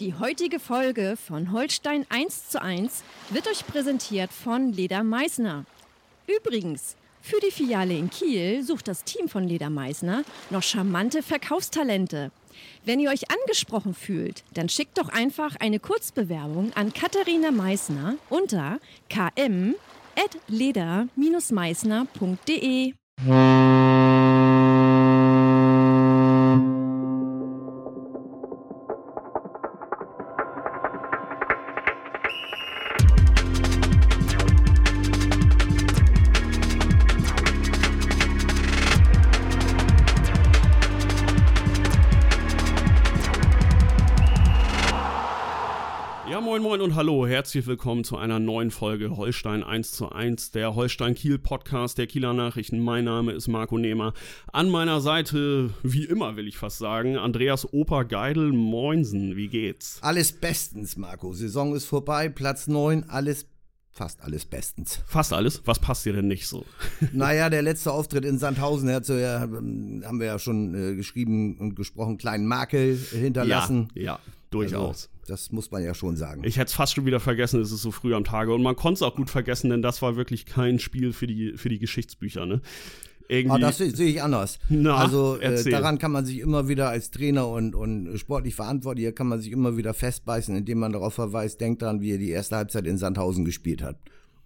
Die heutige Folge von Holstein 1 zu 1 wird euch präsentiert von Leder Meißner. Übrigens, für die Filiale in Kiel sucht das Team von Leder Meißner noch charmante Verkaufstalente. Wenn ihr euch angesprochen fühlt, dann schickt doch einfach eine Kurzbewerbung an Katharina Meißner unter km.leder-meißner.de. herzlich willkommen zu einer neuen Folge Holstein 1 zu 1, der Holstein Kiel Podcast der Kieler Nachrichten. Mein Name ist Marco Nehmer. An meiner Seite, wie immer will ich fast sagen, Andreas Opa Geidel Moinsen. Wie geht's? Alles bestens, Marco. Saison ist vorbei, Platz 9, alles fast alles bestens. Fast alles? Was passt dir denn nicht so? Naja, der letzte Auftritt in Sandhausen, hat so ja, haben wir ja schon äh, geschrieben und gesprochen, kleinen Makel hinterlassen. Ja, ja durchaus. Also, das muss man ja schon sagen. Ich hätte es fast schon wieder vergessen, es ist so früh am Tage. Und man konnte es auch gut vergessen, denn das war wirklich kein Spiel für die, für die Geschichtsbücher. Ne? Irgendwie. Ah, das sehe seh ich anders. Na, also äh, daran kann man sich immer wieder als Trainer und, und sportlich Verantwortlicher kann man sich immer wieder festbeißen, indem man darauf verweist, denkt daran, wie er die erste Halbzeit in Sandhausen gespielt hat.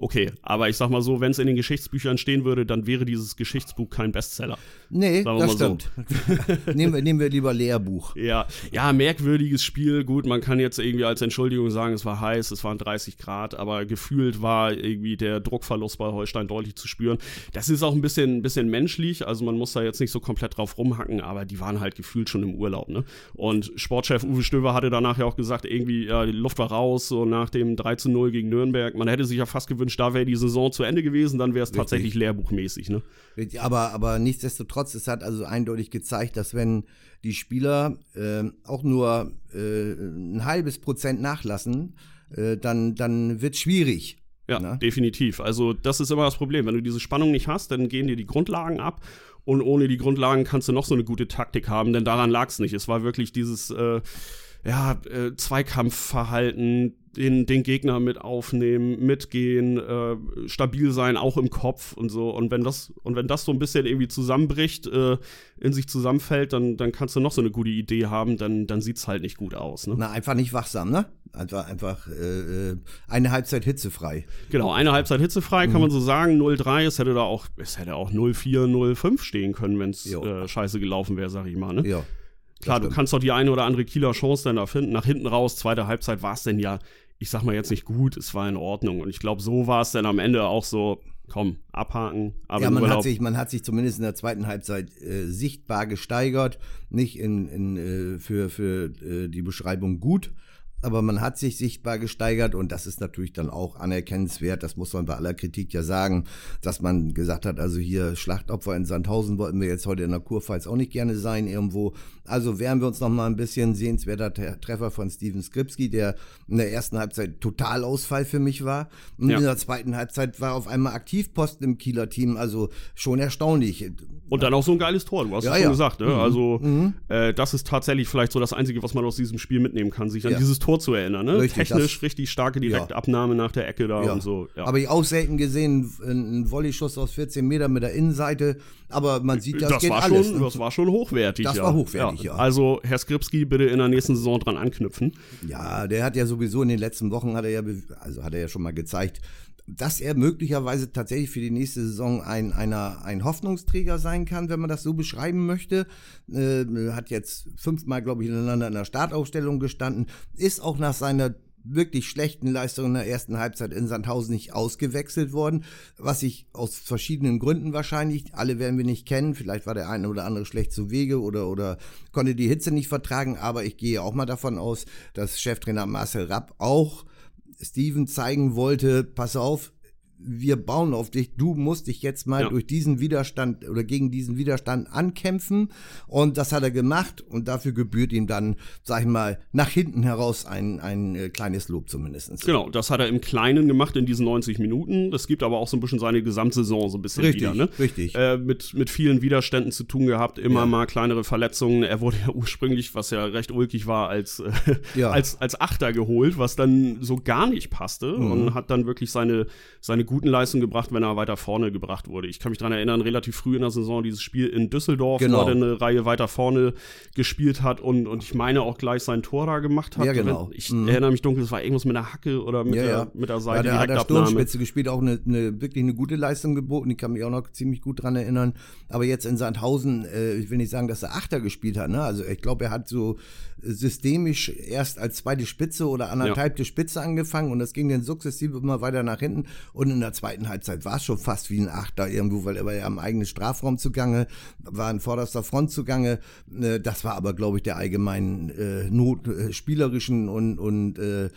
Okay, aber ich sag mal so, wenn es in den Geschichtsbüchern stehen würde, dann wäre dieses Geschichtsbuch kein Bestseller. Nee, das mal so. stimmt. nehmen, wir, nehmen wir lieber Lehrbuch. Ja, ja, merkwürdiges Spiel. Gut, man kann jetzt irgendwie als Entschuldigung sagen, es war heiß, es waren 30 Grad, aber gefühlt war irgendwie der Druckverlust bei Holstein deutlich zu spüren. Das ist auch ein bisschen, ein bisschen menschlich, also man muss da jetzt nicht so komplett drauf rumhacken, aber die waren halt gefühlt schon im Urlaub, ne? Und Sportchef Uwe Stöver hatte danach ja auch gesagt, irgendwie, ja, die Luft war raus, so nach dem 3 zu 0 gegen Nürnberg. Man hätte sich ja fast gewünscht, da wäre die Saison zu Ende gewesen, dann wäre es tatsächlich lehrbuchmäßig, ne? Richtig, Aber, aber nichtsdestotrotz, es hat also eindeutig gezeigt, dass wenn die Spieler äh, auch nur äh, ein halbes Prozent nachlassen, äh, dann, dann wird schwierig. Ja, Na? definitiv. Also das ist immer das Problem. Wenn du diese Spannung nicht hast, dann gehen dir die Grundlagen ab. Und ohne die Grundlagen kannst du noch so eine gute Taktik haben, denn daran lag es nicht. Es war wirklich dieses äh, ja, äh, Zweikampfverhalten, den, den Gegner mit aufnehmen, mitgehen, äh, stabil sein, auch im Kopf und so. Und wenn das, und wenn das so ein bisschen irgendwie zusammenbricht, äh, in sich zusammenfällt, dann, dann kannst du noch so eine gute Idee haben, dann, dann sieht's halt nicht gut aus. Ne? Na, einfach nicht wachsam, ne? Einfach, einfach äh, äh, eine Halbzeit hitzefrei. Genau, eine Halbzeit hitzefrei, kann man so sagen. 0-3, es hätte da auch, es hätte auch 0-4, 0-5 stehen können, wenn es Jo. äh, scheiße gelaufen wäre, sag ich mal. Ne? Ja. Klar, du kannst doch die eine oder andere Kieler Chance dann da finden. Nach hinten raus, zweite Halbzeit war es denn ja, ich sag mal jetzt nicht gut, es war in Ordnung. Und ich glaube, so war es dann am Ende auch so, komm, abhaken. Aber ja, man Urlaub, hat, sich, man hat sich zumindest in der zweiten Halbzeit äh, sichtbar gesteigert. Nicht in, in, äh, für, für äh, die Beschreibung gut, aber man hat sich sichtbar gesteigert und das ist natürlich dann auch anerkennenswert. Das muss man bei aller Kritik ja sagen, dass man gesagt hat, also hier Schlachtopfer in Sandhausen wollten wir jetzt heute in der Kurpfalz auch nicht gerne sein irgendwo. Also wären wir uns noch mal ein bisschen sehenswerter Tre- Treffer von Steven Skripski, der in der ersten Halbzeit Totalausfall für mich war. Und Ja. in der zweiten Halbzeit war auf einmal Aktivposten im Kieler Team, also schon erstaunlich. Und dann auch so ein geiles Tor, du hast Ja, es schon ja. gesagt. Ne? Also, äh, das ist tatsächlich vielleicht so das Einzige, was man aus diesem Spiel mitnehmen kann, sich an dieses Tor zu erinnern. Ne? Richtig, Technisch richtig starke Ja. Direktabnahme nach der Ecke da und so. Ja. Habe ich auch selten gesehen, ein Volleyschuss aus 14 Metern mit der Innenseite, aber man sieht, das, das, geht war alles. schon, ne? das war schon hochwertig. Das ja. war hochwertig, ja. Also, Herr Skripski, bitte in der nächsten Saison dran anknüpfen. Ja, der hat ja sowieso in den letzten Wochen hat er ja, also hat er ja schon mal gezeigt, dass er möglicherweise tatsächlich für die nächste Saison ein, einer, ein Hoffnungsträger sein kann, wenn man das so beschreiben möchte. Äh, hat jetzt fünfmal, glaube ich, hintereinander in der Startaufstellung gestanden, ist auch nach seiner wirklich schlechten Leistung in der ersten Halbzeit in Sandhausen nicht ausgewechselt worden, was ich aus verschiedenen Gründen wahrscheinlich, alle werden wir nicht kennen, vielleicht war der eine oder andere schlecht zu Wege oder, oder konnte die Hitze nicht vertragen, aber ich gehe auch mal davon aus, dass Cheftrainer Marcel Rapp auch Steven zeigen wollte, pass auf, wir bauen auf dich, du musst dich jetzt mal Ja. durch diesen Widerstand oder gegen diesen Widerstand ankämpfen. Und das hat er gemacht und dafür gebührt ihm dann, sag ich mal, nach hinten heraus ein, ein äh, kleines Lob zumindest. Genau, das hat er im Kleinen gemacht in diesen 90 Minuten. Das gibt aber auch so ein bisschen seine Gesamtsaison so ein bisschen Richtig, wieder. Ne? richtig. Äh, mit, mit vielen Widerständen zu tun gehabt, immer Ja. mal kleinere Verletzungen. Er wurde ja ursprünglich, was ja recht ulkig war, als, äh, Ja. als, als Achter geholt, was dann so gar nicht passte Mhm. und hat dann wirklich seine, seine guten Leistungen gebracht, wenn er weiter vorne gebracht wurde. Ich kann mich dran erinnern, relativ früh in der Saison dieses Spiel in Düsseldorf, Genau. wo er eine Reihe weiter vorne gespielt hat und, und ich meine auch gleich sein Tor da gemacht hat. Ja, genau. Ich Mhm. erinnere mich dunkel, es war irgendwas mit der Hacke oder mit, Ja, der, ja. mit der Ja, Seite der hat der. Sturmspitze gespielt, auch eine, eine wirklich eine gute Leistung geboten. Ich kann mich auch noch ziemlich gut dran erinnern. Aber jetzt in Sandhausen, äh, ich will nicht sagen, dass er Achter gespielt hat. Ne? Also ich glaube, er hat so systemisch erst als zweite Spitze oder anderthalbte Spitze angefangen und das ging dann sukzessive immer weiter nach hinten. Und in der zweiten Halbzeit war es schon fast wie ein Achter irgendwo, weil er war ja am eigenen Strafraum zugange, war in vorderster Front zugange. Äh, das war aber, glaube ich, der allgemeinen äh, Not, äh, spielerischen und, und äh,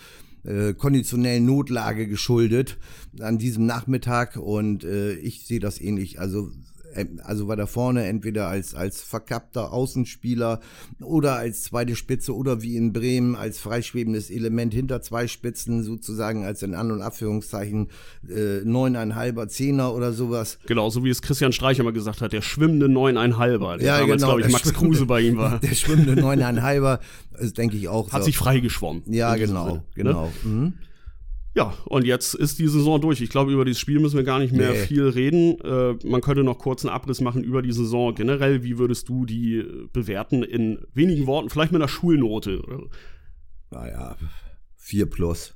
äh, konditionellen Notlage geschuldet an diesem Nachmittag und äh, ich sehe das ähnlich. Also also war da vorne entweder als, als verkappter Außenspieler oder als zweite Spitze oder wie in Bremen als freischwebendes Element hinter zwei Spitzen, sozusagen als in An- und Abführungszeichen äh, neuneinhalber, Zehner oder sowas. Genau, so wie es Christian Streich immer gesagt hat, der schwimmende Neuneinhalber, der Ja, damals, genau, glaube ich, Max Kruse bei ihm war. Der schwimmende Neuneinhalber, das denke ich auch. Hat so. sich freigeschwommen. ja, genau, ne? genau. Mhm. Ja, und jetzt ist die Saison durch. Ich glaube, über dieses Spiel müssen wir gar nicht mehr Nee. viel reden. Äh, man könnte noch kurz einen Abriss machen über die Saison generell. Wie würdest du die äh, bewerten in wenigen Worten? Vielleicht mit einer Schulnote. Naja, vier plus.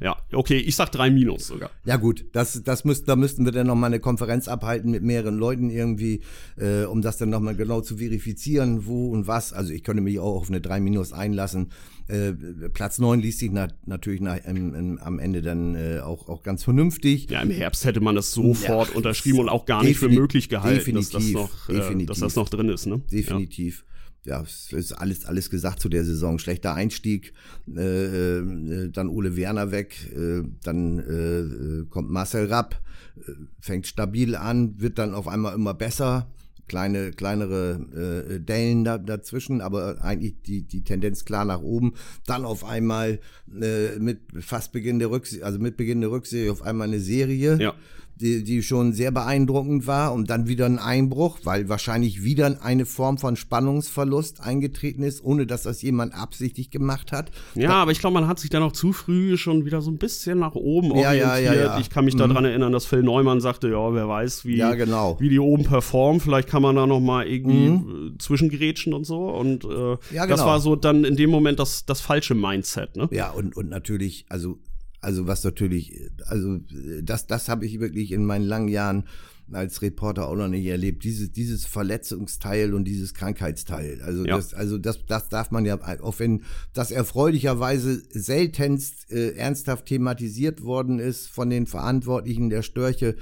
Ja, okay, ich sag drei Minus sogar. Ja gut, das, das müsst, da müssten wir dann noch mal eine Konferenz abhalten mit mehreren Leuten irgendwie, äh, um das dann noch mal genau zu verifizieren, wo und was. Also ich könnte mich auch auf eine 3 Minus einlassen. Äh, Platz 9 liest sich na, natürlich nach, im, im, am Ende dann äh, auch, auch ganz vernünftig. Ja, im Herbst hätte man das sofort Ja, unterschrieben und auch gar nicht für möglich gehalten, dass das, noch, äh, definitiv. dass das noch drin ist. Ne? Definitiv. Ja, es ist alles, alles gesagt zu der Saison. Schlechter Einstieg, äh, äh, dann Ole Werner weg, äh, dann äh, kommt Marcel Rapp, äh, fängt stabil an, wird dann auf einmal immer besser. Kleine, kleinere äh, Dellen da, dazwischen, aber eigentlich die, die Tendenz klar nach oben. Dann auf einmal äh, mit fast Beginn der Rückserie, also mit Beginn der Rückserie auf einmal eine Serie Ja. Die, die schon sehr beeindruckend war und dann wieder ein Einbruch, weil wahrscheinlich wieder eine Form von Spannungsverlust eingetreten ist, ohne dass das jemand absichtlich gemacht hat. Ja, aber ich glaube, man hat sich dann auch zu früh schon wieder so ein bisschen nach oben Ja, ja, orientiert. ja, ja. Ich kann mich daran erinnern, dass Phil Neumann sagte, ja, wer weiß, wie, genau. wie die oben performen. Vielleicht kann man da noch mal irgendwie äh, zwischengrätschen und so. Und äh, Mhm. Ja, das genau. war so dann in dem Moment das, das falsche Mindset. Ne? Ja, und, und natürlich, also, also was natürlich, also das, das habe ich wirklich in meinen langen Jahren als Reporter auch noch nicht erlebt. Dieses, dieses Verletzungsteil und dieses Krankheitsteil. Also Ja. das, also das, das darf man ja, auch wenn das erfreulicherweise seltenst äh, ernsthaft thematisiert worden ist von den Verantwortlichen der Störche.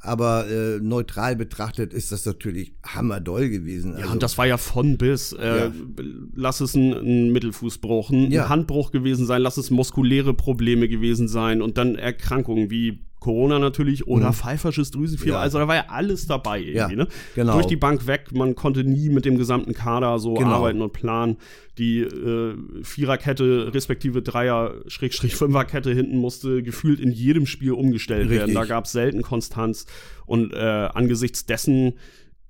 Aber äh, neutral betrachtet ist das natürlich hammerdoll gewesen. Ja, Also, und das war ja von bis. Äh, Ja. Lass es ein, ein Mittelfußbruch, ein Ja. Handbruch gewesen sein, lass es muskuläre Probleme gewesen sein und dann Erkrankungen wie Corona natürlich oder pfeifersches Drüsenfieber. Mhm. Ja. Also da war ja alles dabei irgendwie. Ja, ne? genau. Durch die Bank weg. Man konnte nie mit dem gesamten Kader so Genau. arbeiten und planen. Die äh, Viererkette respektive Dreier-Fünferkette hinten musste gefühlt in jedem Spiel umgestellt werden. Richtig. Da gab es selten Konstanz. Und äh, angesichts dessen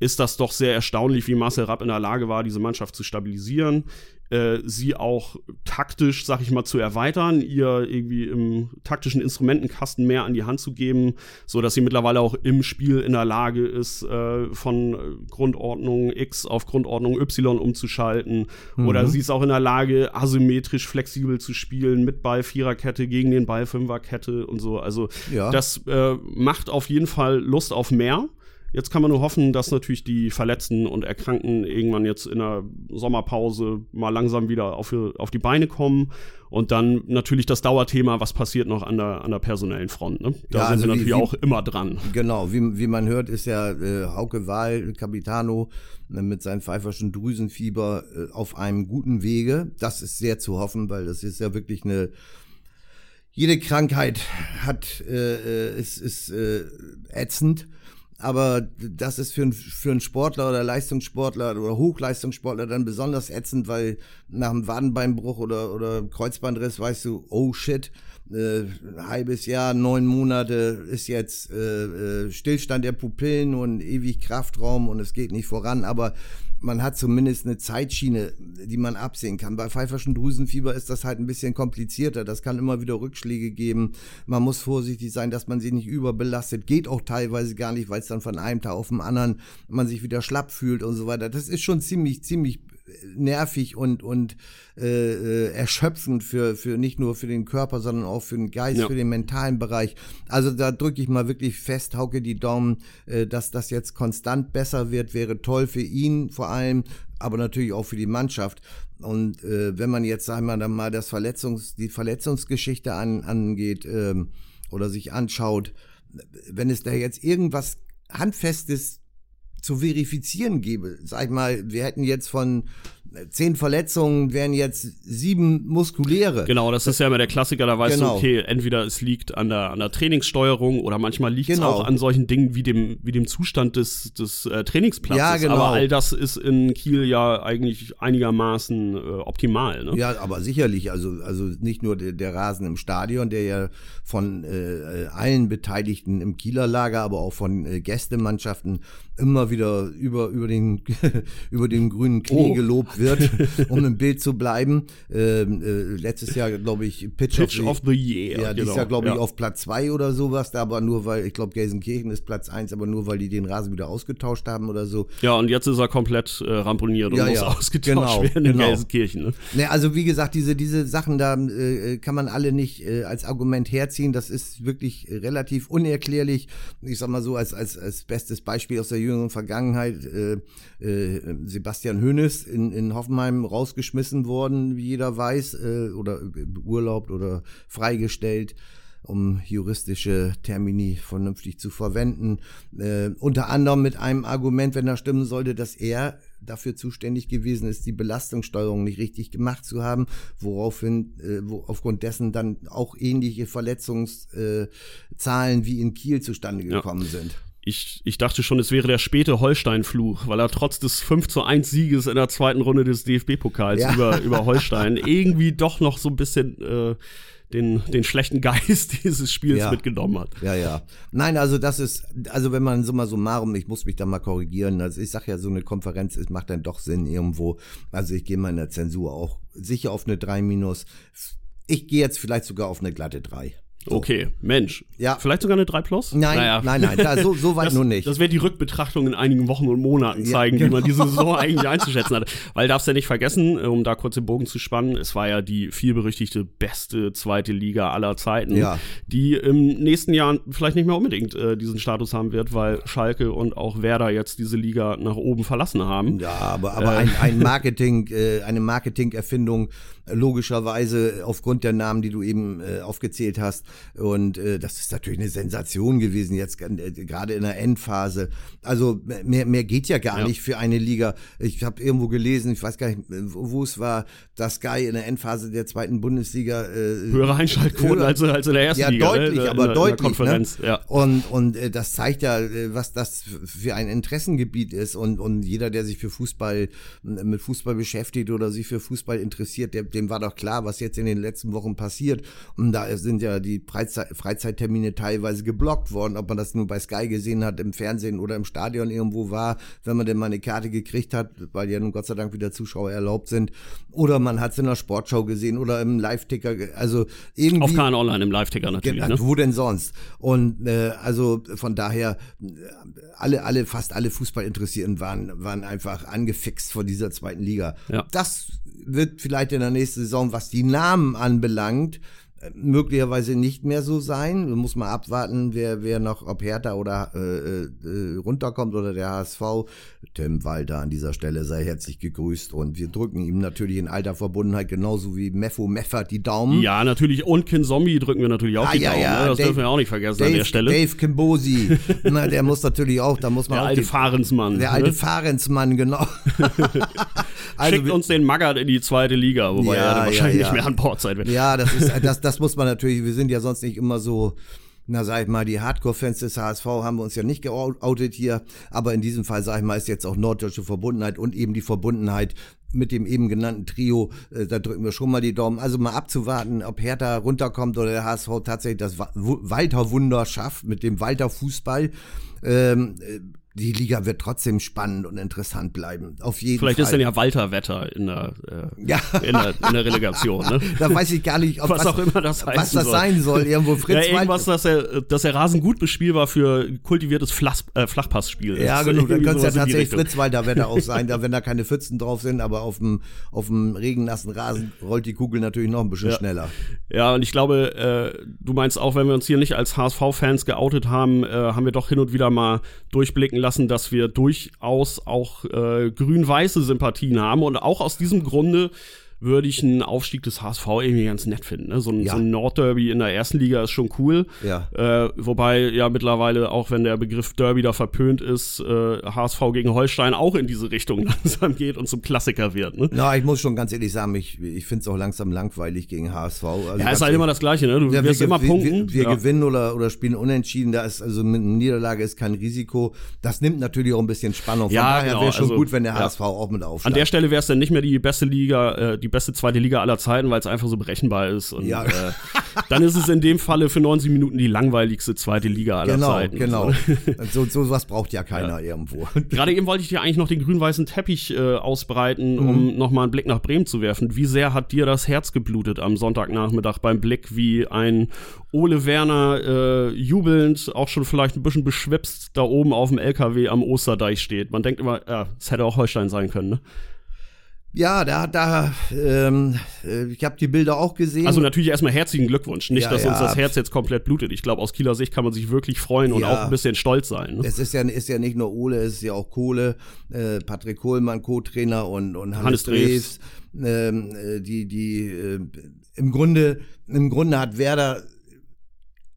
ist das doch sehr erstaunlich, wie Marcel Rapp in der Lage war, diese Mannschaft zu stabilisieren, äh, sie auch taktisch, sag ich mal, zu erweitern, ihr irgendwie im taktischen Instrumentenkasten mehr an die Hand zu geben, so dass sie mittlerweile auch im Spiel in der Lage ist, äh, von Grundordnung X auf Grundordnung Y umzuschalten. Oder sie ist auch in der Lage, asymmetrisch flexibel zu spielen, mit Ball Viererkette gegen den Ball Fünferkette und so. Also Ja. das äh, macht auf jeden Fall Lust auf mehr. Jetzt kann man nur hoffen, dass natürlich die Verletzten und Erkrankten irgendwann jetzt in der Sommerpause mal langsam wieder auf, auf die Beine kommen. Und dann natürlich das Dauerthema, was passiert noch an der, an der personellen Front. Ne? Da Ja, sind also wir wie- natürlich wie- auch immer dran. Genau, wie, wie man hört, ist ja äh, Hauke Wahl, Capitano, äh, mit seinem pfeiferschen Drüsenfieber äh, auf einem guten Wege. Das ist sehr zu hoffen, weil das ist ja wirklich eine, jede Krankheit hat, äh, äh, ist, ist äh, ätzend. Aber das ist für, ein, für einen Sportler oder Leistungssportler oder Hochleistungssportler dann besonders ätzend, weil nach einem Wadenbeinbruch oder, oder Kreuzbandriss weißt du, oh shit, äh, ein halbes Jahr, neun Monate ist jetzt äh, äh, Stillstand der Pupillen und ewig Kraftraum und es geht nicht voran. Aber man hat zumindest eine Zeitschiene, die man absehen kann. Bei pfeiferschen Drüsenfieber ist das halt ein bisschen komplizierter. Das kann immer wieder Rückschläge geben. Man muss vorsichtig sein, dass man sich nicht überbelastet. Geht auch teilweise gar nicht, weil es dann von einem Tag auf den anderen man sich wieder schlapp fühlt und so weiter. Das ist schon ziemlich, ziemlich nervig und, und äh, äh, erschöpfend für, für nicht nur für den Körper, sondern auch für den Geist, ja. für den mentalen Bereich. Also da drücke ich mal wirklich fest, hauke die Daumen, äh, dass das jetzt konstant besser wird, wäre toll für ihn vor allem, aber natürlich auch für die Mannschaft. Und äh, wenn man jetzt, sagen wir dann mal, das Verletzungs, die Verletzungsgeschichte an, angeht ähm, oder sich anschaut, wenn es da jetzt irgendwas Handfestes zu verifizieren gäbe. Sag ich mal, wir hätten jetzt von zehn Verletzungen wären jetzt sieben muskuläre. Genau, das ist ja immer der Klassiker, da weißt genau. du, okay, entweder es liegt an der, an der Trainingssteuerung oder manchmal liegt es genau. auch an solchen Dingen wie dem, wie dem Zustand des, des äh, Trainingsplatzes. Ja, genau. Aber all das ist in Kiel ja eigentlich einigermaßen äh, optimal. Ne? Ja, aber sicherlich, also, also nicht nur der, der Rasen im Stadion, der ja von äh, allen Beteiligten im Kieler Lager, aber auch von äh, Gästemannschaften immer wieder über, über, den, über den grünen Knie oh. gelobt wird, um im Bild zu bleiben. Ähm, äh, letztes Jahr, glaube ich, Pitch, Pitch of, the, of the Year. Ja, dieses genau. Jahr, glaube ich, ja. auf Platz zwei oder sowas, da aber nur weil, ich glaube, Gelsenkirchen ist Platz eins, aber nur weil die den Rasen wieder ausgetauscht haben oder so. Ja, und jetzt ist er komplett äh, ramponiert und ja, muss ja. ausgetauscht genau, werden in genau. Gelsenkirchen. Ne? Ne, also wie gesagt, diese, diese Sachen da äh, kann man alle nicht äh, als Argument herziehen. Das ist wirklich relativ unerklärlich. Ich sag mal so, als, als, als bestes Beispiel aus der jüngeren Vergangenheit, äh, äh, Sebastian Hönes in, in Hoffenheim rausgeschmissen worden, wie jeder weiß, äh, oder beurlaubt oder freigestellt um juristische Termini vernünftig zu verwenden. Äh, unter anderem mit einem Argument, wenn er stimmen sollte, dass er dafür zuständig gewesen ist, die Belastungssteuerung nicht richtig gemacht zu haben, woraufhin, äh, wo aufgrund dessen dann auch ähnliche Verletzungszahlen äh, wie in Kiel zustande gekommen ja. sind ich, ich dachte schon, es wäre der späte Holstein-Fluch, weil er trotz des 5 zu 1 Sieges in der zweiten Runde des DFB-Pokals ja. über, über Holstein irgendwie doch noch so ein bisschen äh, den, den schlechten Geist dieses Spiels ja. mitgenommen hat. Ja, ja. Nein, also das ist, also wenn man so mal so marum, ich muss mich da mal korrigieren, also ich sag ja, so eine Konferenz es macht dann doch Sinn irgendwo. Also ich gehe mal in der Zensur auch sicher auf eine 3 minus. Ich gehe jetzt vielleicht sogar auf eine glatte 3. So. Okay, Mensch. Ja. Vielleicht sogar eine 3 Plus? Nein, naja. nein, nein, da, so, so weit das, nur nicht. Das wird die Rückbetrachtung in einigen Wochen und Monaten zeigen, ja, genau. wie man diese Saison eigentlich einzuschätzen hat. Weil darfst ja nicht vergessen, um da kurz den Bogen zu spannen, es war ja die vielberüchtigte beste zweite Liga aller Zeiten, ja. die im nächsten Jahr vielleicht nicht mehr unbedingt äh, diesen Status haben wird, weil Schalke und auch Werder jetzt diese Liga nach oben verlassen haben. Ja, aber, aber äh, ein, ein Marketing, äh, eine Marketingerfindung logischerweise aufgrund der Namen, die du eben äh, aufgezählt hast. Und äh, das ist natürlich eine Sensation gewesen, jetzt äh, gerade in der Endphase. Also mehr, mehr geht ja gar ja. nicht für eine Liga. Ich habe irgendwo gelesen, ich weiß gar nicht, wo es war, dass Sky in der Endphase der zweiten Bundesliga äh, höhere Einschaltquoten als, als in der ersten ja, Liga. Ja, deutlich, ne? aber in, deutlich. In Konferenz, ne? ja. Und, und äh, das zeigt ja, äh, was das für ein Interessengebiet ist. Und, und jeder, der sich für Fußball, mit Fußball beschäftigt oder sich für Fußball interessiert, der, dem war doch klar, was jetzt in den letzten Wochen passiert. Und da sind ja die Freizeit, Freizeittermine teilweise geblockt worden, ob man das nur bei Sky gesehen hat, im Fernsehen oder im Stadion irgendwo war, wenn man denn mal eine Karte gekriegt hat, weil ja nun Gott sei Dank wieder Zuschauer erlaubt sind. Oder man hat es in der Sportschau gesehen oder im Live-Ticker. Also irgendwie. Auf keinen Online im Live-Ticker natürlich. Ne? Wo denn sonst? Und äh, also von daher, alle, alle, fast alle Fußballinteressierten waren, waren einfach angefixt von dieser zweiten Liga. Ja. Das wird vielleicht in der nächsten Saison, was die Namen anbelangt, möglicherweise nicht mehr so sein. Man muss mal abwarten, wer, wer noch, ob Hertha oder äh, äh, runterkommt oder der HSV. Tim Walter an dieser Stelle sei herzlich gegrüßt und wir drücken ihm natürlich in alter Verbundenheit genauso wie Meffo Meffert die Daumen. Ja, natürlich und Kin Zombie drücken wir natürlich auch ah, die ja, Daumen. Ja, ne? Das Dave, dürfen wir auch nicht vergessen Dave, an der Stelle. Dave Kimbosi, na, der muss natürlich auch, da muss man der auch alte die, Fahrensmann. Der alte ne? Fahrensmann, genau. Also, Schickt uns den Magath in die zweite Liga, wobei ja, er wahrscheinlich nicht mehr an Bord sein wird. Ja, das ist, das, das muss man natürlich, wir sind ja sonst nicht immer so, na sag ich mal, die Hardcore-Fans des HSV haben wir uns ja nicht geoutet hier, aber in diesem Fall, sag ich mal, ist jetzt auch norddeutsche Verbundenheit und eben die Verbundenheit mit dem eben genannten Trio, äh, da drücken wir schon mal die Daumen. Also mal abzuwarten, ob Hertha runterkommt oder der HSV tatsächlich das Walter-Wunder schafft mit dem Walter-Fußball. Ähm, äh, die Liga wird trotzdem spannend und interessant bleiben. Auf jeden Vielleicht Fall. ist dann ja Walter Wetter in der, äh, ja. in der, in der Relegation. Ne? da weiß ich gar nicht, ob was, was auch immer das was das soll. sein soll. Irgendwo Fritz ja, irgendwas, dass der, dass der Rasen gut bespielbar für kultiviertes Flach, äh, Flachpassspiel Ja, genau. Dann könnte es ja tatsächlich Fritz Walter Wetter auch sein, da wenn da keine Pfützen drauf sind, aber auf dem auf dem regennassen Rasen rollt die Kugel natürlich noch ein bisschen ja. schneller. Ja, und ich glaube, äh, du meinst auch, wenn wir uns hier nicht als HSV-Fans geoutet haben, äh, haben wir doch hin und wieder mal durchblicken lassen, dass wir durch durchaus auch äh, grün-weiße Sympathien haben. Und auch aus diesem Grunde würde ich einen Aufstieg des HSV irgendwie ganz nett finden. Ne? So, ein, ja. so ein Nordderby in der ersten Liga ist schon cool. Ja. Äh, wobei ja mittlerweile, auch wenn der Begriff Derby da verpönt ist, äh, HSV gegen Holstein auch in diese Richtung langsam geht und zum Klassiker wird. Ne? Na, ich muss schon ganz ehrlich sagen, ich, ich finde es auch langsam langweilig gegen HSV. Also ja, ist halt immer das Gleiche, ne? Du ja, wirst wir, immer punkten. Wir, wir ja. gewinnen oder, oder spielen unentschieden. Da ist also mit einer Niederlage ist kein Risiko. Das nimmt natürlich auch ein bisschen Spannung. Von ja, daher genau. wäre schon also, gut, wenn der HSV auch mit aufsteigt. An der Stelle wäre es dann nicht mehr die beste Liga, äh, die beste zweite Liga aller Zeiten, weil es einfach so berechenbar ist. Und ja. äh, dann ist es in dem Falle für 90 Minuten die langweiligste zweite Liga aller genau, Zeiten. Genau, genau. So, so was braucht ja keiner ja. irgendwo. Gerade eben wollte ich dir eigentlich noch den grün-weißen Teppich äh, ausbreiten, mhm. um nochmal einen Blick nach Bremen zu werfen. Wie sehr hat dir das Herz geblutet am Sonntagnachmittag beim Blick, wie ein Ole Werner äh, jubelnd, auch schon vielleicht ein bisschen beschwipst, da oben auf dem LKW am Osterdeich steht? Man denkt immer, ja, es hätte auch Holstein sein können, ne? Ja, da, da, ähm, äh, ich habe die Bilder auch gesehen. Also natürlich erstmal herzlichen Glückwunsch. Nicht, ja, dass ja. uns das Herz jetzt komplett blutet. Ich glaube, aus Kieler Sicht kann man sich wirklich freuen und ja. auch ein bisschen stolz sein. Ne? Es ist ja, ist ja nicht nur Ole, es ist ja auch Kohle, äh, Patrick Kohlmann, Co-Trainer und, und Hannes, Hannes Dreves. Ähm, äh, die, die, äh, im Grunde, im Grunde hat Werder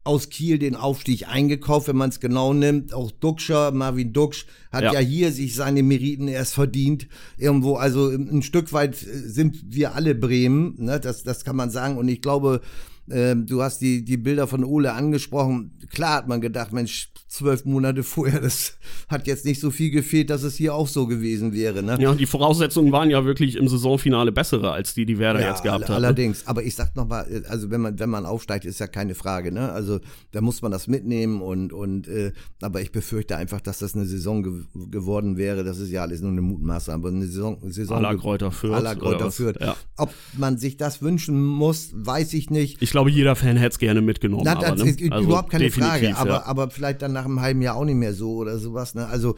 aus Kiel den Aufstieg eingekauft, wenn man es genau nimmt. Auch Duxcher, Marvin Duxch, hat ja. ja. hier sich seine Meriten erst verdient. Irgendwo, also ein Stück weit sind wir alle Bremen, ne? das, das kann man sagen. Und ich glaube, äh, du hast die, die Bilder von Ole angesprochen. Klar hat man gedacht, Mensch, zwölf Monate vorher. Das hat jetzt nicht so viel gefehlt, dass es hier auch so gewesen wäre. Ne? Ja, die Voraussetzungen waren ja wirklich im Saisonfinale bessere, als die, die Werder ja, jetzt gehabt hat. Ne? Allerdings, aber ich sag nochmal, also wenn man, wenn man aufsteigt, ist ja keine Frage. Ne? Also da muss man das mitnehmen und, und äh, aber ich befürchte einfach, dass das eine Saison ge geworden wäre. Das ist ja alles nur eine Mutmaße, aber eine Saison, Saison aller Kräuter führt. Aller Kräuter führt. Ja. Ob man sich das wünschen muss, weiß ich nicht. Ich glaube, jeder Fan hätte es gerne mitgenommen. Na, aber, ne? also überhaupt keine Frage, aber, ja. aber vielleicht dann nach einem halben Jahr auch nicht mehr so oder sowas. Ne? Also,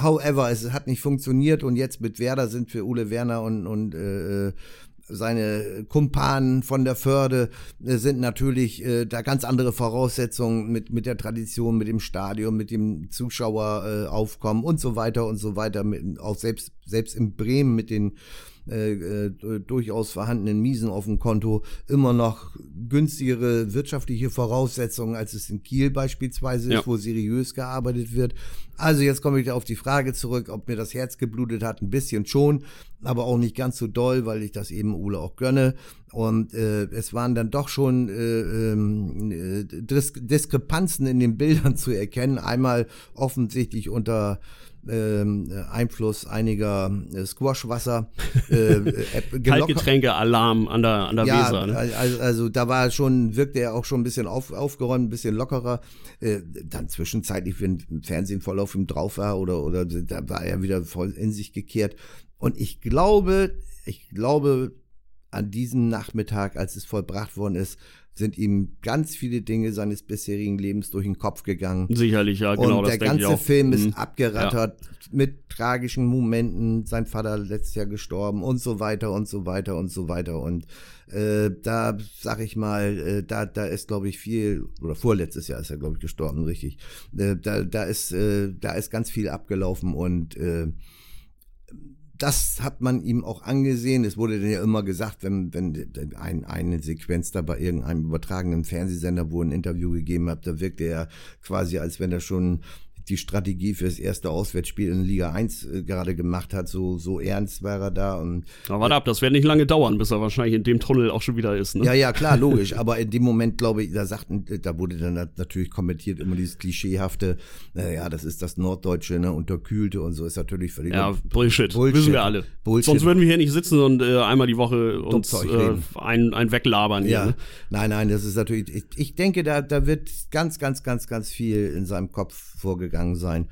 however, es hat nicht funktioniert und jetzt mit Werder sind wir Ole Werner und, und äh, seine Kumpanen von der Förde äh, sind natürlich äh, da ganz andere Voraussetzungen mit, mit der Tradition, mit dem Stadion, mit dem Zuschaueraufkommen äh, und so weiter und so weiter. Mit, auch selbst, selbst in Bremen mit den äh, äh, durchaus vorhandenen Miesen auf dem Konto immer noch günstigere wirtschaftliche Voraussetzungen, als es in Kiel beispielsweise ja. ist, wo seriös gearbeitet wird. Also jetzt komme ich auf die Frage zurück, ob mir das Herz geblutet hat, ein bisschen schon, aber auch nicht ganz so doll, weil ich das eben Ole auch gönne. Und äh, es waren dann doch schon äh, äh, Diskrepanzen in den Bildern zu erkennen. Einmal offensichtlich unter ähm, Einfluss einiger äh, Squashwasser. Äh, äh, Kaltgetränke-Alarm an der, an der ja, Weser. Ne? Also, also da war schon, wirkte er auch schon ein bisschen auf, aufgeräumt, ein bisschen lockerer. Äh, dann zwischenzeitlich, wenn Fernsehen voll auf ihm drauf war oder, oder da war er wieder voll in sich gekehrt. Und ich glaube, ich glaube, an diesem Nachmittag, als es vollbracht worden ist, sind ihm ganz viele Dinge seines bisherigen Lebens durch den Kopf gegangen. Sicherlich, ja, genau. Und der ganze Film ist mhm. abgerattert ja. mit tragischen Momenten. Sein Vater letztes Jahr gestorben und so weiter und so weiter und so weiter. Und äh, da sag ich mal, äh, da, da ist, glaube ich, viel, oder vorletztes Jahr ist er, glaube ich, gestorben, richtig. Äh, da, da ist, äh, da ist ganz viel abgelaufen und äh, das hat man ihm auch angesehen. Es wurde ja immer gesagt, wenn, wenn ein, eine Sequenz da bei irgendeinem übertragenen Fernsehsender, wo ein Interview gegeben hat, da wirkte er quasi, als wenn er schon die Strategie für das erste Auswärtsspiel in Liga 1 äh, gerade gemacht hat. So, so ernst war er da. Und, Aber warte ab, das wird nicht lange dauern, bis er wahrscheinlich in dem Tunnel auch schon wieder ist. Ne? Ja, ja, klar, logisch. Aber in dem Moment, glaube ich, da sagten, da wurde dann natürlich kommentiert immer dieses klischeehafte, naja, das ist das Norddeutsche, ne, unterkühlte und so ist natürlich völlig. Ja, Bullshit. Bullshit. Wissen wir alle. Bullshit. Sonst würden wir hier nicht sitzen und äh, einmal die Woche uns äh, ein, ein weglabern hier. Ja, Ne? nein, nein, das ist natürlich, ich, ich denke, da, da wird ganz, ganz, ganz, ganz viel in seinem Kopf vorgegangen sein.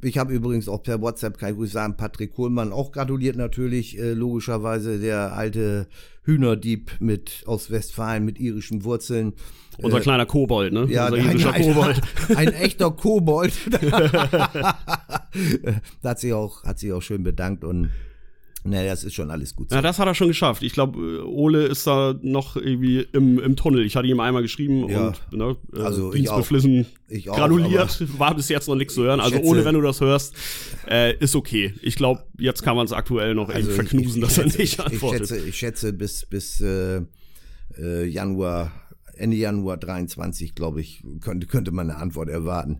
Ich habe übrigens auch per WhatsApp, kann ich ruhig sagen, Patrick Kohlmann auch gratuliert natürlich, äh, logischerweise der alte Hühnerdieb mit aus Westfalen mit irischen Wurzeln. Unser kleiner Kobold, ne? Ja, Unser ein, ein, Kobold. ein echter Kobold. da hat sich auch, hat sich auch schön bedankt und naja, das ist schon alles gut. so. Ja, das hat er schon geschafft. Ich glaube, Ole ist da noch irgendwie im, im Tunnel. Ich hatte ihm einmal geschrieben Ja. und ne, äh, Also ich dienstbeflissen Ich auch, graduliert. War bis jetzt noch nichts zu hören. Also schätze- Ole, wenn du das hörst, äh, ist okay. Ich glaube, jetzt kann man es aktuell noch Also irgendwie verknusen, dass er nicht ich, ich antwortet. schätze, ich schätze bis, bis äh, äh, Januar, Ende Januar 23, glaube ich, könnte, könnte man eine Antwort erwarten.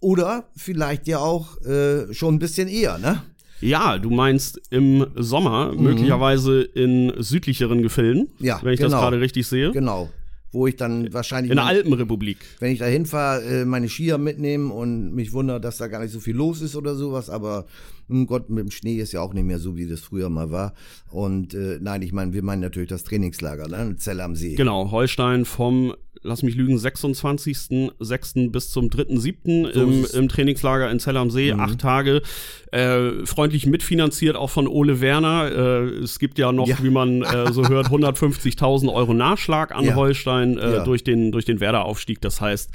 Oder vielleicht ja auch äh, schon ein bisschen eher, ne? Ja, du meinst im Sommer, möglicherweise in südlicheren Gefilden, Mhm. Ja, wenn ich das genau. gerade richtig sehe. Genau. Wo ich dann wahrscheinlich, In der Alpenrepublik. wenn ich da hinfahre, äh, meine Skier mitnehmen und mich wundere, dass da gar nicht so viel los ist oder sowas. Aber um Gott, mit dem Schnee ist ja auch nicht mehr so, wie das früher mal war. Und äh, nein, ich meine, wir meinen natürlich das Trainingslager, ne? Zell am See. Genau, Holstein vom, lass mich lügen, 26.06. bis zum 3.07. So im. Mhm. im Trainingslager in Zell am See. Acht Tage. Äh, freundlich mitfinanziert auch von Ole Werner. Äh, es gibt ja noch, Ja. wie man äh, so hört, 150.000 Euro Nachschlag an Ja. Holstein äh, Ja. durch den, durch den Werder-Aufstieg. Das heißt,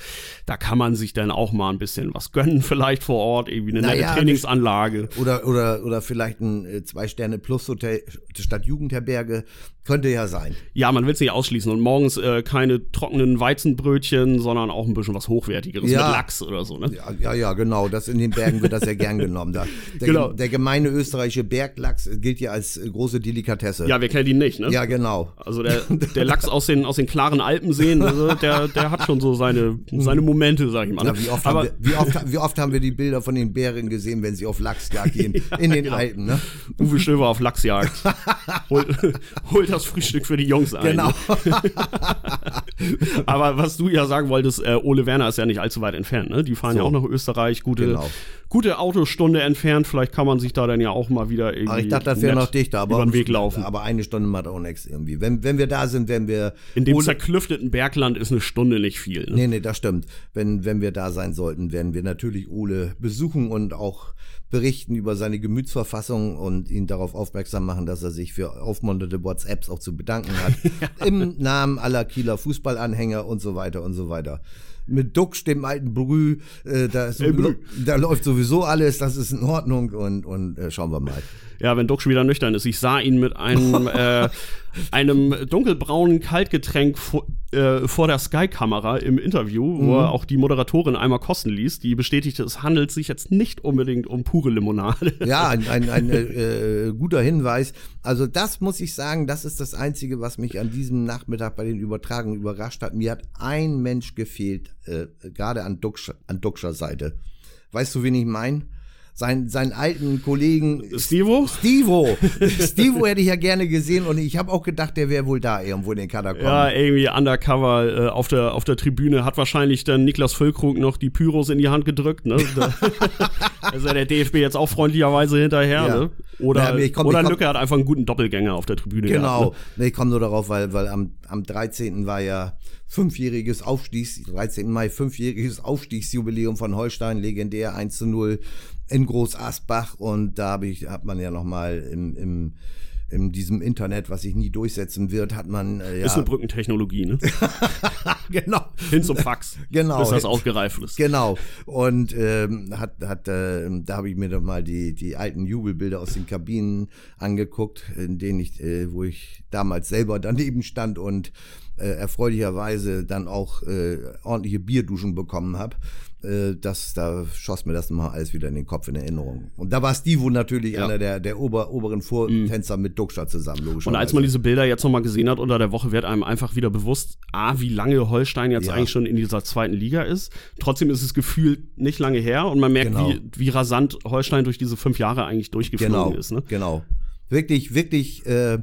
da kann man sich dann auch mal ein bisschen was gönnen, vielleicht vor Ort, irgendwie eine Naja, nette Trainingsanlage. Oder, oder, oder vielleicht ein äh, Zwei-Sterne-Plus-Hotel statt Jugendherberge. Könnte ja sein. Ja, man will es nicht ausschließen. Und morgens äh, keine trockenen Weizenbrötchen, sondern auch ein bisschen was Hochwertigeres Ja. mit Lachs oder so. Ne? Ja, ja, ja, genau. Das in den Bergen wird das ja gern genommen. Da. Der, Genau. der gemeine österreichische Berglachs gilt ja als äh, große Delikatesse. Ja, wir kennen ihn nicht, ne? Ja, genau. Also der, der Lachs aus den, aus den klaren Alpenseen, also der, der hat schon so seine, seine Momente, sag ich mal. ne? Ja, wie, oft Aber haben wir, wie, oft, wie oft haben wir die Bilder von den Bären gesehen, wenn sie auf Lachsjagd gehen in den Alpen, ne? Uwe Stöver auf Lachsjagd. holt, holt das Frühstück für die Jungs ein. Genau. Aber was du ja sagen wolltest, äh, Ole Werner ist ja nicht allzu weit entfernt, ne? Die fahren So. ja auch nach Österreich, gute, Genau. gute Autostunde entfernt. Vielleicht kann man sich da dann ja auch mal wieder irgendwie. Aber ich dachte, das wäre noch dichter, aber über den Weg laufen. Aber eine Stunde macht auch nichts irgendwie. Wenn, wenn wir da sind, wenn wir In dem Ole- zerklüfteten Bergland ist eine Stunde nicht viel. Ne? Nee, nee, das stimmt. Wenn, wenn wir da sein sollten, werden wir natürlich Ole besuchen und auch berichten über seine Gemütsverfassung und ihn darauf aufmerksam machen, dass er sich für aufmunternde WhatsApps auch zu bedanken hat. Im Namen aller Kieler Fußballanhänger und so weiter und so weiter. Mit Duxch, dem alten Brü, äh, da, ist Ey, Brü. da läuft sowieso alles, das ist in Ordnung und, und äh, schauen wir mal. Ja, wenn schon wieder nüchtern ist. Ich sah ihn mit einem, äh, einem dunkelbraunen Kaltgetränk vor, äh, vor der Sky-Kamera im Interview, wo er auch die Moderatorin einmal kosten ließ. Die bestätigte, es handelt sich jetzt nicht unbedingt um pure Limonade. Ja, ein, ein, ein äh, äh, guter Hinweis. Also das muss ich sagen, das ist das Einzige, was mich an diesem Nachmittag bei den Übertragungen überrascht hat. Mir hat ein Mensch gefehlt, äh, gerade an, Duxch, an Duxcher Seite. Weißt du, wen ich meine? Sein, seinen alten Kollegen Stevo? Stivo. Stivo hätte ich ja gerne gesehen und ich habe auch gedacht, der wäre wohl da irgendwo in den Katakomben. Ja, irgendwie undercover äh, auf, der, auf der Tribüne hat wahrscheinlich dann Niklas Füllkrug noch die Pyros in die Hand gedrückt. Ne? Also der DFB jetzt auch freundlicherweise hinterher. Ja. Ne? Oder, Ja, komm- oder komm- Lücke hat einfach einen guten Doppelgänger auf der Tribüne Genau. gehabt. Ne? Ich komme nur darauf, weil, weil am, am 13. war ja fünfjähriges Aufstiegs, 13. Mai, fünfjähriges Aufstiegsjubiläum von Holstein, legendär 1 zu 0 in Groß Asbach und da habe ich, hat man ja nochmal im, im, in diesem Internet, was sich nie durchsetzen wird, hat man, äh, ja, Ist eine Brückentechnologie, ne? genau. Hin zum Fax. Genau. Bis das ausgereift ist. Genau. Und ähm, hat, hat, äh, da habe ich mir doch mal die, die alten Jubelbilder aus den Kabinen angeguckt, in denen ich, äh, wo ich damals selber daneben stand und äh, erfreulicherweise dann auch äh, ordentliche Bierduschen bekommen habe, äh, das, da schoss mir das mal alles wieder in den Kopf in Erinnerung. Und da war Stivo natürlich ja. einer der, der Ober, oberen Vortänzer mhm. mit Duxcher zusammen, logisch. Und als man diese Bilder jetzt nochmal gesehen hat unter der Woche, wird einem einfach wieder bewusst, A, wie lange Holstein jetzt ja. eigentlich schon in dieser zweiten Liga ist. Trotzdem ist es gefühlt nicht lange her und man merkt, genau. wie, wie rasant Holstein durch diese fünf Jahre eigentlich durchgeflogen genau. ist. Ne? Genau. Wirklich, wirklich, äh,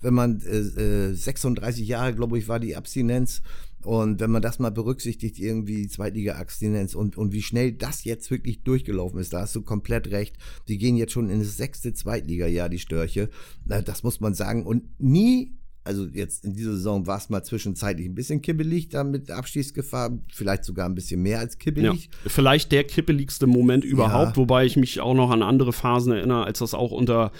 wenn man äh, 36 äh, Jahre, glaube ich, war die Abstinenz und wenn man das mal berücksichtigt, irgendwie Zweitliga-Abstinenz und, und wie schnell das jetzt wirklich durchgelaufen ist, da hast du komplett recht. Die gehen jetzt schon in das sechste Zweitliga-Jahr, die Störche. Das muss man sagen. Und nie also jetzt in dieser Saison war es mal zwischenzeitlich ein bisschen kibbelig, da mit Abstiegsgefahr, vielleicht sogar ein bisschen mehr als kibbelig. Ja, vielleicht der kibbeligste Moment überhaupt, ja. wobei ich mich auch noch an andere Phasen erinnere, als das auch unter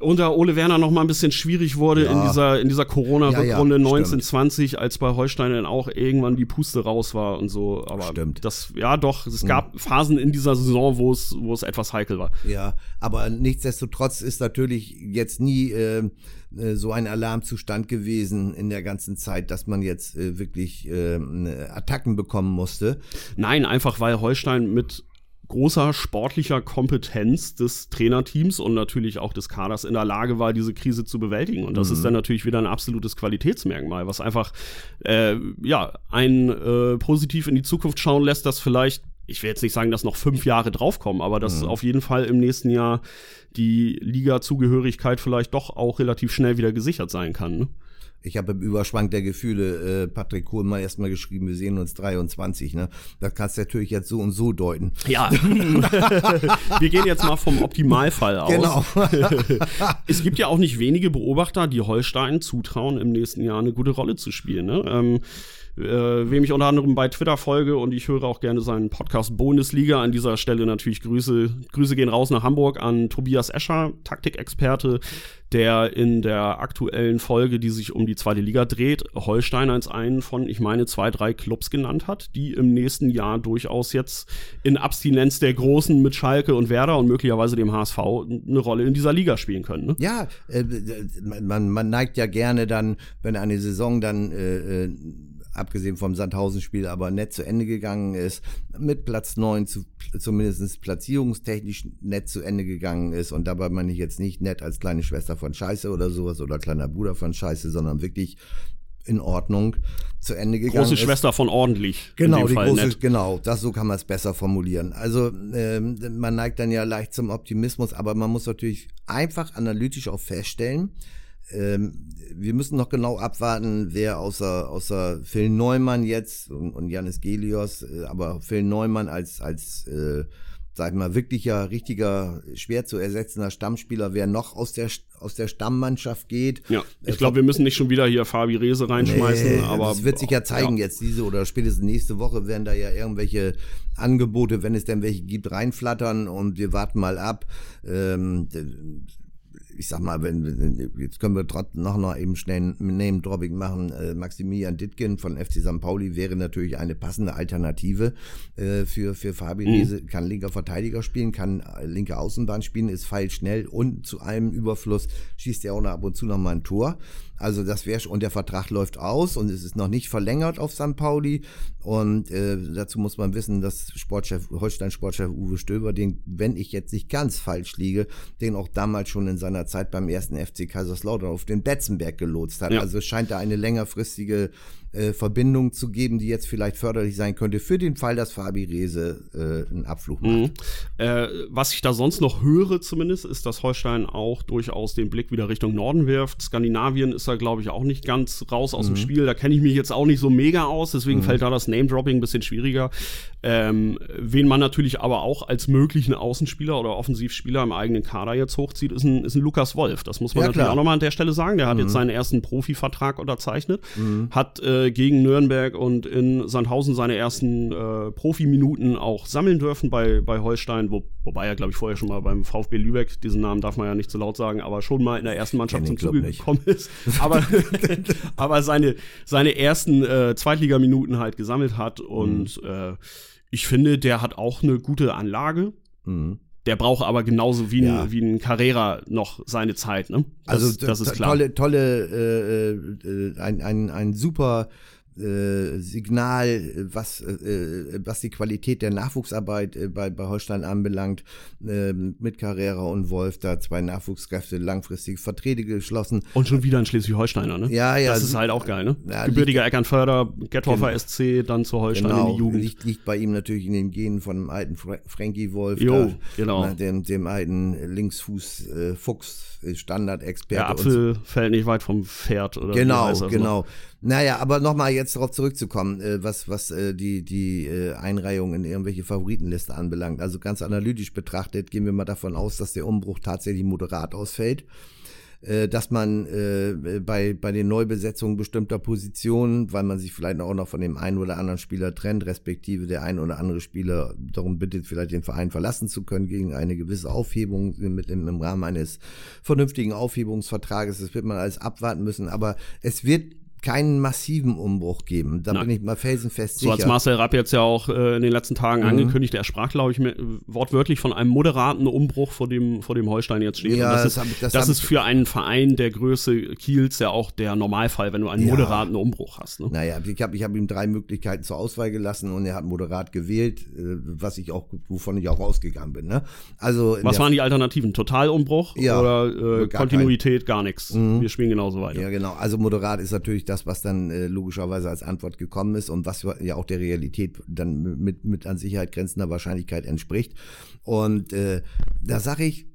unter Ole Werner noch mal ein bisschen schwierig wurde ja. in dieser, in dieser Corona-Rückrunde ja, ja, 1920, als bei Holstein dann auch irgendwann die Puste raus war und so. Aber stimmt. das, ja doch, es gab mhm. Phasen in dieser Saison, wo es, wo es etwas heikel war. Ja, aber nichtsdestotrotz ist natürlich jetzt nie äh, äh so ein Alarmzustand gewesen in der ganzen Zeit, dass man jetzt äh, wirklich äh, Attacken bekommen musste. Nein, einfach weil Holstein mit großer sportlicher Kompetenz des Trainerteams und natürlich auch des Kaders in der Lage war, diese Krise zu bewältigen. Und das mhm. ist dann natürlich wieder ein absolutes Qualitätsmerkmal, was einfach äh, ja ein äh, positiv in die Zukunft schauen lässt, dass vielleicht ich will jetzt nicht sagen, dass noch fünf Jahre draufkommen, aber dass mhm. auf jeden Fall im nächsten Jahr die Liga-Zugehörigkeit vielleicht doch auch relativ schnell wieder gesichert sein kann. Ne? Ich habe im Überschwank der Gefühle äh, Patrick Kohlmann erstmal geschrieben, wir sehen uns 23. Ne? Das kannst du natürlich jetzt so und so deuten. Ja, wir gehen jetzt mal vom Optimalfall aus. Genau. es gibt ja auch nicht wenige Beobachter, die Holstein zutrauen, im nächsten Jahr eine gute Rolle zu spielen. Ne? Ähm, äh, wem ich unter anderem bei Twitter folge und ich höre auch gerne seinen Podcast Bundesliga. An dieser Stelle natürlich Grüße, Grüße gehen raus nach Hamburg an Tobias Escher, Taktikexperte, der in der aktuellen Folge, die sich um die zweite Liga dreht, Holstein als einen von, ich meine, zwei, drei Clubs genannt hat, die im nächsten Jahr durchaus jetzt in Abstinenz der Großen mit Schalke und Werder und möglicherweise dem HSV eine Rolle in dieser Liga spielen können. Ne? Ja, äh, man, man neigt ja gerne dann, wenn eine Saison dann äh, äh abgesehen vom Sandhausen-Spiel, aber nett zu Ende gegangen ist, mit Platz 9 zu, zumindest platzierungstechnisch nett zu Ende gegangen ist. Und dabei meine ich jetzt nicht nett als kleine Schwester von Scheiße oder sowas oder kleiner Bruder von Scheiße, sondern wirklich in Ordnung zu Ende gegangen große ist. Schwester von ordentlich. Genau, die Fall große, nett. genau, das so kann man es besser formulieren. Also ähm, man neigt dann ja leicht zum Optimismus, aber man muss natürlich einfach analytisch auch feststellen, ähm, wir müssen noch genau abwarten, wer außer, außer Phil Neumann jetzt und, und Janis Gelios, äh, aber Phil Neumann als, als äh, sag ich mal, wirklicher, richtiger, schwer zu ersetzender Stammspieler, wer noch aus der, aus der Stammmannschaft geht. Ja, ich äh, glaube, wir müssen nicht schon wieder hier Fabi Rese reinschmeißen, nee, aber. Das wird sich ja zeigen ja. jetzt diese oder spätestens nächste Woche werden da ja irgendwelche Angebote, wenn es denn welche gibt, reinflattern und wir warten mal ab. Ähm, ich sag mal, wenn, jetzt können wir trotzdem noch, noch eben schnell ein Name-Dropping machen. Äh, Maximilian Dittgen von FC St. Pauli wäre natürlich eine passende Alternative äh, für, für Fabi mhm. Riese. Kann linker Verteidiger spielen, kann äh, linke Außenbahn spielen, ist feilschnell und zu einem Überfluss schießt er auch noch ab und zu noch mal ein Tor. Also das wäre und der Vertrag läuft aus und es ist noch nicht verlängert auf St. Pauli. Und äh, dazu muss man wissen, dass Sportchef, Holstein-Sportchef Uwe Stöber, den, wenn ich jetzt nicht ganz falsch liege, den auch damals schon in seiner Zeit beim ersten FC Kaiserslautern auf den Betzenberg gelotst hat. Ja. Also es scheint da eine längerfristige äh, Verbindung zu geben, die jetzt vielleicht förderlich sein könnte für den Fall, dass Fabi Rese äh, einen Abflug macht. Mhm. Äh, was ich da sonst noch höre zumindest, ist, dass Holstein auch durchaus den Blick wieder Richtung Norden wirft. Skandinavien ist da, glaube ich, auch nicht ganz raus aus mhm. dem Spiel. Da kenne ich mich jetzt auch nicht so mega aus, deswegen mhm. fällt da das Name-Dropping ein bisschen schwieriger. Ähm, wen man natürlich aber auch als möglichen Außenspieler oder Offensivspieler im eigenen Kader jetzt hochzieht, ist ein, ist ein Lukas Wolf. Das muss man ja, natürlich klar. auch nochmal an der Stelle sagen. Der hat jetzt mhm. seinen ersten Profivertrag unterzeichnet, mhm. hat äh, gegen Nürnberg und in Sandhausen seine ersten äh, Profiminuten auch sammeln dürfen bei, bei Holstein, wo, wobei er, glaube ich, vorher schon mal beim VfB Lübeck, diesen Namen darf man ja nicht zu so laut sagen, aber schon mal in der ersten Mannschaft zum Zuge gekommen ist. Aber, aber seine, seine ersten äh, Zweitligaminuten halt gesammelt hat und mhm. äh, ich finde, der hat auch eine gute Anlage. Mhm der braucht aber genauso wie ein, Ja. wie ein Carrera noch seine Zeit, ne? Das, Also das ist klar. Tolle, tolle, äh, äh, ein, ein, ein super äh, Signal, äh, was, äh, was die Qualität der Nachwuchsarbeit äh, bei, bei Holstein anbelangt. Ähm, mit Carrera und Wolf da zwei Nachwuchskräfte langfristige Verträge geschlossen. Und schon wieder ein Schleswig-Holsteiner, ne? Ja, ja. Das ist halt auch geil, ne? Ja, Gebürtiger Eckernförder, Gettorfer Genau. SC, dann zu Holstein in Genau, die Jugend. liegt, liegt bei ihm natürlich in den Genen von dem alten Fra Frankie Wolf, Jo, da, genau. na, dem, dem alten Linksfuß äh, Fuchs, äh, Standardexperte. Der und so. Apfel fällt nicht weit vom Pferd, oder Genau, noch? genau. Naja, aber nochmal jetzt darauf zurückzukommen, äh, was, was äh, die, die äh, Einreihung in irgendwelche Favoritenliste anbelangt. Also ganz analytisch betrachtet gehen wir mal davon aus, dass der Umbruch tatsächlich moderat ausfällt. Äh, dass man äh, bei, bei den Neubesetzungen bestimmter Positionen, weil man sich vielleicht auch noch von dem einen oder anderen Spieler trennt, respektive der ein oder andere Spieler darum bittet, vielleicht den Verein verlassen zu können gegen eine gewisse Aufhebung mit im, im Rahmen eines vernünftigen Aufhebungsvertrages. Das wird man alles abwarten müssen, aber es wird keinen massiven Umbruch geben. Da Nein. bin ich mal felsenfest So sicher. als Marcel Rapp jetzt ja auch äh, in den letzten Tagen Mhm. angekündigt, er sprach, glaube ich, mit, wortwörtlich von einem moderaten Umbruch, vor dem, vor dem Holstein jetzt steht. Ja, Und das das ist, hab das das ist für einen Verein der Größe Kiels ja auch der Normalfall, wenn du einen Ja. moderaten Umbruch hast. Ne? Naja, ich habe ich hab ihm drei Möglichkeiten zur Auswahl gelassen und er hat moderat gewählt, äh, was ich auch, wovon ich auch ausgegangen bin. Ne? Also Was waren die Alternativen? Totalumbruch Ja, oder äh, gar Kontinuität, gar nichts? Wir spielen genauso weiter. Ja, genau. Also moderat ist natürlich das, was dann äh, logischerweise als Antwort gekommen ist und was ja auch der Realität dann mit, mit an Sicherheit grenzender Wahrscheinlichkeit entspricht. Und äh, da sage ich,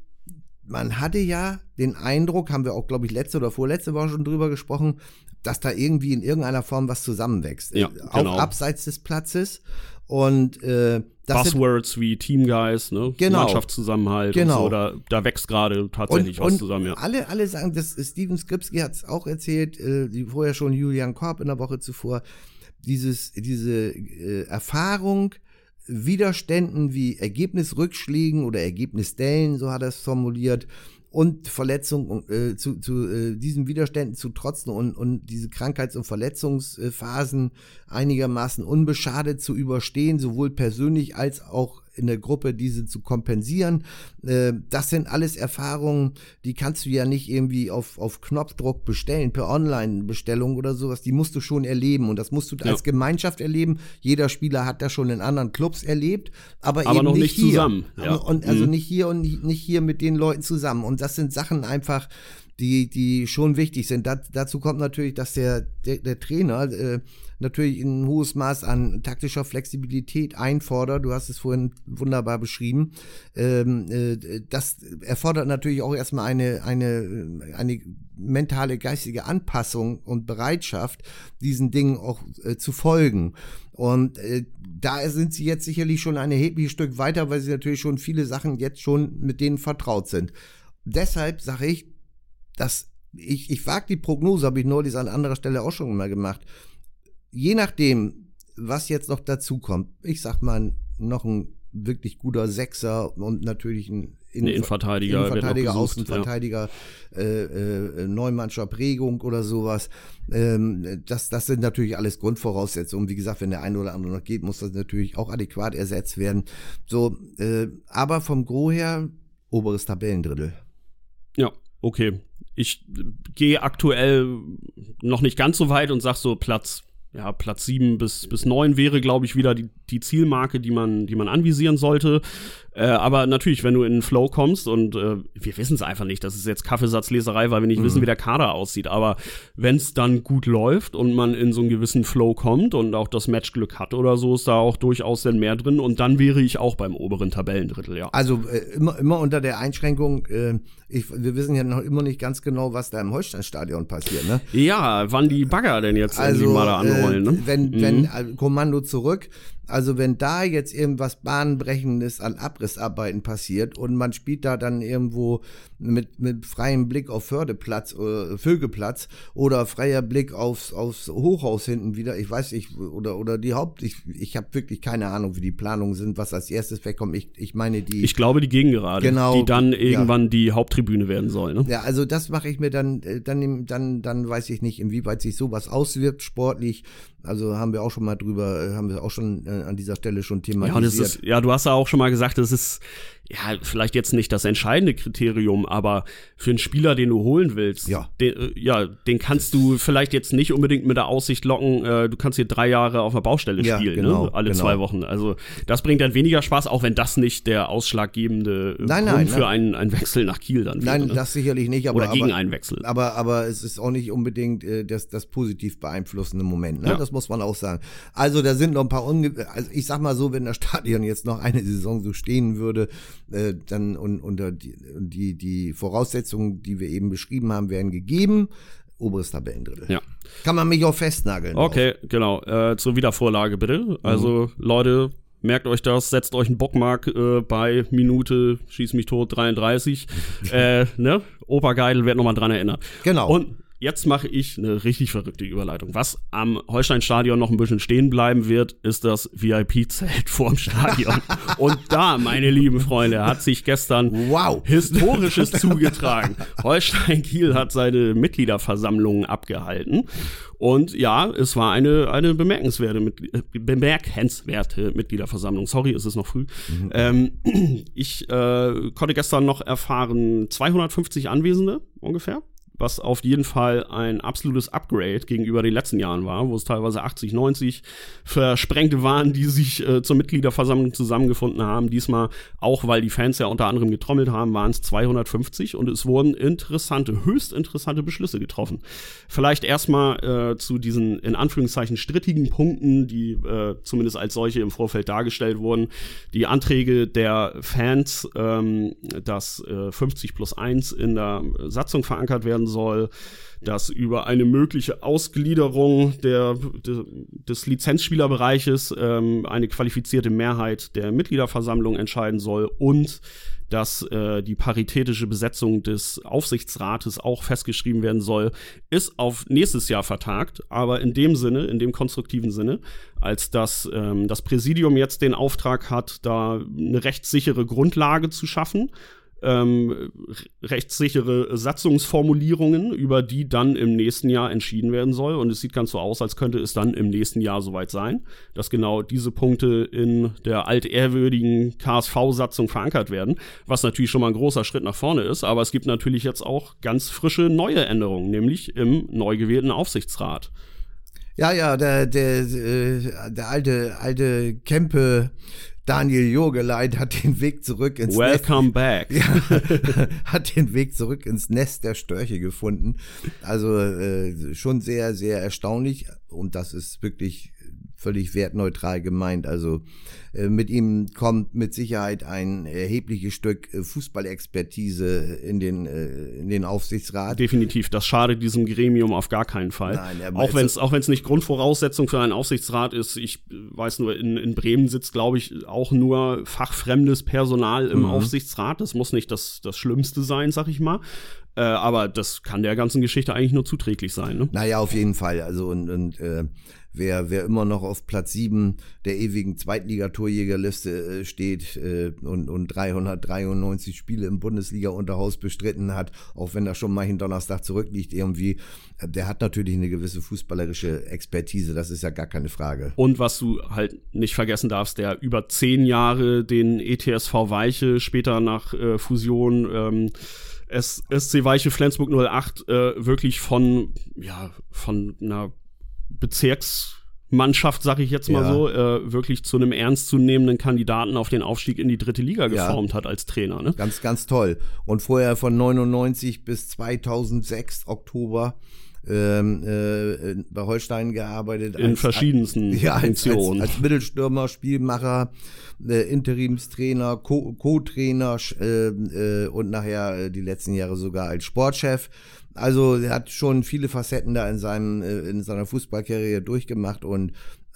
man hatte ja den Eindruck, haben wir auch, glaube ich, letzte oder vorletzte Woche schon drüber gesprochen, dass da irgendwie in irgendeiner Form was zusammenwächst. Ja, Äh, auch genau. abseits des Platzes. Und äh, Buzzwords wie Teamgeist, ne? Genau. Mannschaftszusammenhalt Genau. so, da, da wächst gerade tatsächlich und, was und zusammen, ja. alle, alle sagen, das Steven Skripski hat es auch erzählt, äh, vorher schon Julian Korb in der Woche zuvor, dieses, diese äh, Erfahrung, Widerständen wie Ergebnisrückschlägen oder Ergebnisdellen, so hat er es formuliert, und Verletzung, äh, zu, zu äh, diesen Widerständen zu trotzen und, und diese Krankheits- und Verletzungsphasen einigermaßen unbeschadet zu überstehen, sowohl persönlich als auch in der Gruppe diese zu kompensieren. Äh, das sind alles Erfahrungen, die kannst du ja nicht irgendwie auf, auf Knopfdruck bestellen, per Online-Bestellung oder sowas. Die musst du schon erleben und das musst du Ja. als Gemeinschaft erleben. Jeder Spieler hat das schon in anderen Clubs erlebt, aber, Aber eben noch nicht, nicht hier. zusammen, ja. Und also Mhm. nicht hier und nicht nicht hier mit den Leuten zusammen. Und das sind Sachen einfach, die, die schon wichtig sind. Da, dazu kommt natürlich, dass der, der, der Trainer äh, natürlich ein hohes Maß an taktischer Flexibilität einfordert. Du hast es vorhin wunderbar beschrieben. Ähm, äh, das erfordert natürlich auch erstmal eine, eine, eine mentale, geistige Anpassung und Bereitschaft, diesen Dingen auch äh, zu folgen. Und äh, da sind sie jetzt sicherlich schon ein erhebliches Stück weiter, weil sie natürlich schon viele Sachen jetzt schon mit denen vertraut sind. Deshalb sage ich, dass ich, ich wage die Prognose, habe ich neulich an anderer Stelle auch schon mal gemacht. Je nachdem, was jetzt noch dazu kommt, ich sag mal, noch ein wirklich guter Sechser und natürlich ein Ein Innenverteidiger, Innenverteidiger, noch gesucht, Außenverteidiger, äh, äh, Neumannscher Prägung oder sowas. Ähm, das, das sind natürlich alles Grundvoraussetzungen. Wie gesagt, wenn der eine oder andere noch geht, muss das natürlich auch adäquat ersetzt werden. So, äh, aber vom Gro her oberes Tabellendrittel. Ja, okay. Ich gehe aktuell noch nicht ganz so weit und sag so Platz, ja, Platz 7 bis, bis 9 wäre, glaube ich, wieder die, die Zielmarke, die man, die man anvisieren sollte. Äh, aber natürlich, wenn du in den Flow kommst und äh, wir wissen es einfach nicht, das ist jetzt Kaffeesatzleserei, weil wir nicht wissen, wie der Kader aussieht. Aber wenn es dann gut läuft und man in so einen gewissen Flow kommt und auch das Matchglück hat oder so, ist da auch durchaus dann mehr drin. Und dann wäre ich auch beim oberen Tabellendrittel, ja. Also äh, immer, immer unter der Einschränkung, äh, ich, wir wissen ja noch immer nicht ganz genau, was da im Holsteinstadion passiert. Ne? Ja, wann die Bagger denn jetzt Also mal da anrollen, äh, ne? wenn, Mhm. wenn äh, Kommando zurück, also wenn da jetzt irgendwas Bahnbrechendes an Abrissarbeiten passiert und man spielt da dann irgendwo mit, mit freiem Blick auf Fördeplatz, äh, Vögelplatz oder freier Blick aufs, aufs Hochhaus hinten wieder, ich weiß nicht, oder, oder die Haupt, ich, ich habe wirklich keine Ahnung, wie die Planungen sind, was als erstes wegkommt. Ich, ich meine die. Ich glaube, die Gegengerade, Genau, die dann ja. irgendwann die Haupttribüne werden soll. Ne? Ja, also das mache ich mir dann, äh, dann, dann, dann weiß ich nicht, inwieweit sich sowas auswirkt sportlich. Also haben wir auch schon mal drüber, äh, haben wir auch schon äh, an dieser Stelle schon Ja, thematisiert. und es ist, ja, du hast ja auch schon mal gesagt, es das ist ja, vielleicht jetzt nicht das entscheidende Kriterium, aber für einen Spieler, den du holen willst, Ja. den, äh, ja, den kannst du vielleicht jetzt nicht unbedingt mit der Aussicht locken, äh, du kannst hier drei Jahre auf der Baustelle Ja, spielen, genau, ne? alle genau. zwei Wochen. Also das bringt dann weniger Spaß, auch wenn das nicht der ausschlaggebende äh, Nein, Grund nein, für nein. einen, einen Wechsel nach Kiel dann wäre. Nein, ne? das sicherlich nicht. Aber, Oder gegen aber, einen Wechsel. Aber, aber es ist auch nicht unbedingt äh, das, das positiv beeinflussende Moment. Ne? Ja. Das muss man auch sagen. Also da sind noch ein paar Unge also ich sag mal so, wenn das Stadion jetzt noch eine Saison so stehen würde, äh, dann und unter die, die, die Voraussetzungen, die wir eben beschrieben haben, wären gegeben. Oberes Tabellendrittel. Ja. Kann man mich auch festnageln. Okay, genau. Äh, zur Wiedervorlage bitte. Also, Leute, merkt euch das, setzt euch einen Bockmark äh, bei Minute, schieß mich tot, 33. äh, ne? Opa Geidel wird nochmal dran erinnert. Genau. Und jetzt mache ich eine richtig verrückte Überleitung. Was am Holstein-Stadion noch ein bisschen stehen bleiben wird, ist das VIP-Zelt vorm Stadion. Und da, meine lieben Freunde, hat sich gestern Wow. Historisches zugetragen. Holstein Kiel hat seine Mitgliederversammlung abgehalten. Und ja, es war eine, eine bemerkenswerte, äh, bemerkenswerte Mitgliederversammlung. Sorry, es ist noch früh. Ähm, ich äh, konnte gestern noch erfahren, 250 Anwesende ungefähr. Was auf jeden Fall ein absolutes Upgrade gegenüber den letzten Jahren war, wo es teilweise 80, 90 Versprengte waren, die sich äh, zur Mitgliederversammlung zusammengefunden haben. Diesmal, auch weil die Fans ja unter anderem getrommelt haben, waren es 250 und es wurden interessante, höchst interessante Beschlüsse getroffen. Vielleicht erstmal äh, zu diesen in Anführungszeichen strittigen Punkten, die äh, zumindest als solche im Vorfeld dargestellt wurden. Die Anträge der Fans, ähm, dass äh, 50 plus 1 in der Satzung verankert werden soll, dass über eine mögliche Ausgliederung der, de, des Lizenzspielerbereiches ähm, eine qualifizierte Mehrheit der Mitgliederversammlung entscheiden soll und dass äh, die paritätische Besetzung des Aufsichtsrates auch festgeschrieben werden soll, ist auf nächstes Jahr vertagt, aber in dem Sinne, in dem konstruktiven Sinne, als dass ähm, das Präsidium jetzt den Auftrag hat, da eine rechtssichere Grundlage zu schaffen, ähm, rechtssichere Satzungsformulierungen, über die dann im nächsten Jahr entschieden werden soll. Und es sieht ganz so aus, als könnte es dann im nächsten Jahr soweit sein, dass genau diese Punkte in der altehrwürdigen KSV-Satzung verankert werden, was natürlich schon mal ein großer Schritt nach vorne ist. Aber es gibt natürlich jetzt auch ganz frische neue Änderungen, nämlich im neu gewählten Aufsichtsrat. Ja, ja, der, der, äh, der alte, alte Kempe Daniel Jogeleit hat den Weg zurück ins Nest. Welcome back. Ja, hat den Weg zurück ins Nest der Störche gefunden. Also äh, schon sehr, sehr erstaunlich und das ist wirklich völlig wertneutral gemeint. Also äh, mit ihm kommt mit Sicherheit ein erhebliches Stück äh, Fußballexpertise in den, äh, in den Aufsichtsrat. Definitiv, das schadet diesem Gremium auf gar keinen Fall. Nein, auch wenn es auch wenn es nicht Grundvoraussetzung für einen Aufsichtsrat ist. Ich weiß nur, in, in Bremen sitzt, glaube ich, auch nur fachfremdes Personal im Aufsichtsrat. Das muss nicht das, das Schlimmste sein, sag ich mal. Äh, aber das kann der ganzen Geschichte eigentlich nur zuträglich sein. Ne? Naja, auf jeden Fall. Also und, und äh, wer, wer immer noch auf Platz 7 der ewigen Zweitligatorjägerliste äh, steht äh, und, und 393 Spiele im Bundesliga-Unterhaus bestritten hat, auch wenn er schon mal hin Donnerstag zurückliegt irgendwie, äh, der hat natürlich eine gewisse fußballerische Expertise, das ist ja gar keine Frage. Und was du halt nicht vergessen darfst, der über zehn Jahre den ETSV Weiche, später nach äh, Fusion ähm, SC Weiche Flensburg 08 äh, wirklich von, ja, von einer Bezirksmannschaft, sag ich jetzt mal Ja. so, äh, wirklich zu einem ernstzunehmenden Kandidaten auf den Aufstieg in die dritte Liga Ja. geformt hat als Trainer. Ne? Ganz, ganz toll. Und vorher von 99 bis 2006 Oktober ähm, äh, bei Holstein gearbeitet. In als- verschiedensten ja, als, als, Funktionen. als Mittelstürmer, Spielmacher, äh, Interimstrainer, Co- Co-Trainer sch- äh, äh, und nachher äh, die letzten Jahre sogar als Sportchef. Also er hat schon viele Facetten da in, seinem, äh, in seiner Fußballkarriere durchgemacht und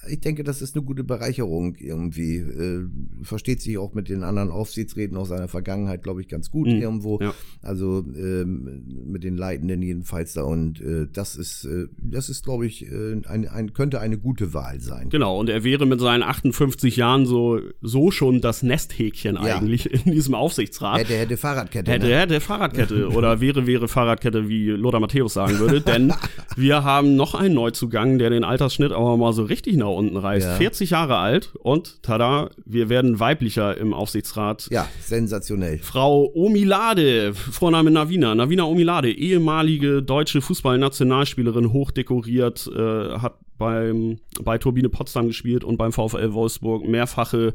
ich denke, das ist eine gute Bereicherung irgendwie. Äh, versteht sich auch mit den anderen Aufsichtsräten aus seiner Vergangenheit, glaube ich, ganz gut Mhm, irgendwo. ja. Also ähm, mit den Leitenden jedenfalls da. Und äh, das ist, äh, das ist, glaube ich, äh, ein, ein, könnte eine gute Wahl sein. Genau, und er wäre mit seinen 58 Jahren so, so schon das Nesthäkchen Ja. eigentlich in diesem Aufsichtsrat. Hätte, hätte Fahrradkette. Hätte, ne? hätte Fahrradkette oder wäre, wäre Fahrradkette, wie Lothar Matthäus sagen würde. Denn wir haben noch einen Neuzugang, der den Altersschnitt aber mal so richtig nach unten reißt. Ja. 40 Jahre alt und tada, wir werden weiblicher im Aufsichtsrat. Ja, sensationell. Frau Omilade, Vorname Navina, Navina Omilade, ehemalige deutsche Fußballnationalspielerin, hochdekoriert, äh, hat beim, bei Turbine Potsdam gespielt und beim VfL Wolfsburg mehrfache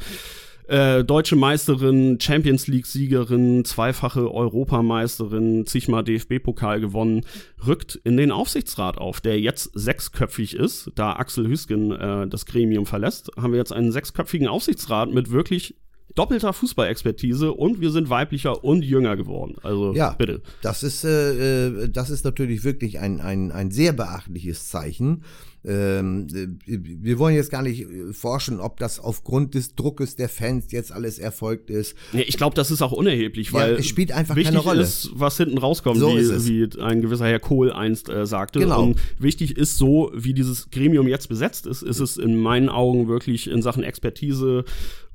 äh, deutsche Meisterin, Champions League-Siegerin, zweifache Europameisterin, zigmal DFB-Pokal gewonnen, rückt in den Aufsichtsrat auf, der jetzt sechsköpfig ist. Da Axel Hüsken äh, das Gremium verlässt, haben wir jetzt einen sechsköpfigen Aufsichtsrat mit wirklich doppelter Fußballexpertise und wir sind weiblicher und jünger geworden. Also Ja, bitte. Das ist, äh, äh, das ist natürlich wirklich ein, ein, ein sehr beachtliches Zeichen. Ähm, äh, wir wollen jetzt gar nicht äh, forschen, ob das aufgrund des Druckes der Fans jetzt alles erfolgt ist. Nee, ich glaube, das ist auch unerheblich, Ja, weil es spielt einfach wichtig keine Rolle. ist, was hinten rauskommt, So wie, wie ein gewisser Herr Kohl einst äh, sagte. Genau. Und wichtig ist so, wie dieses Gremium jetzt besetzt ist, ist es in meinen Augen wirklich in Sachen Expertise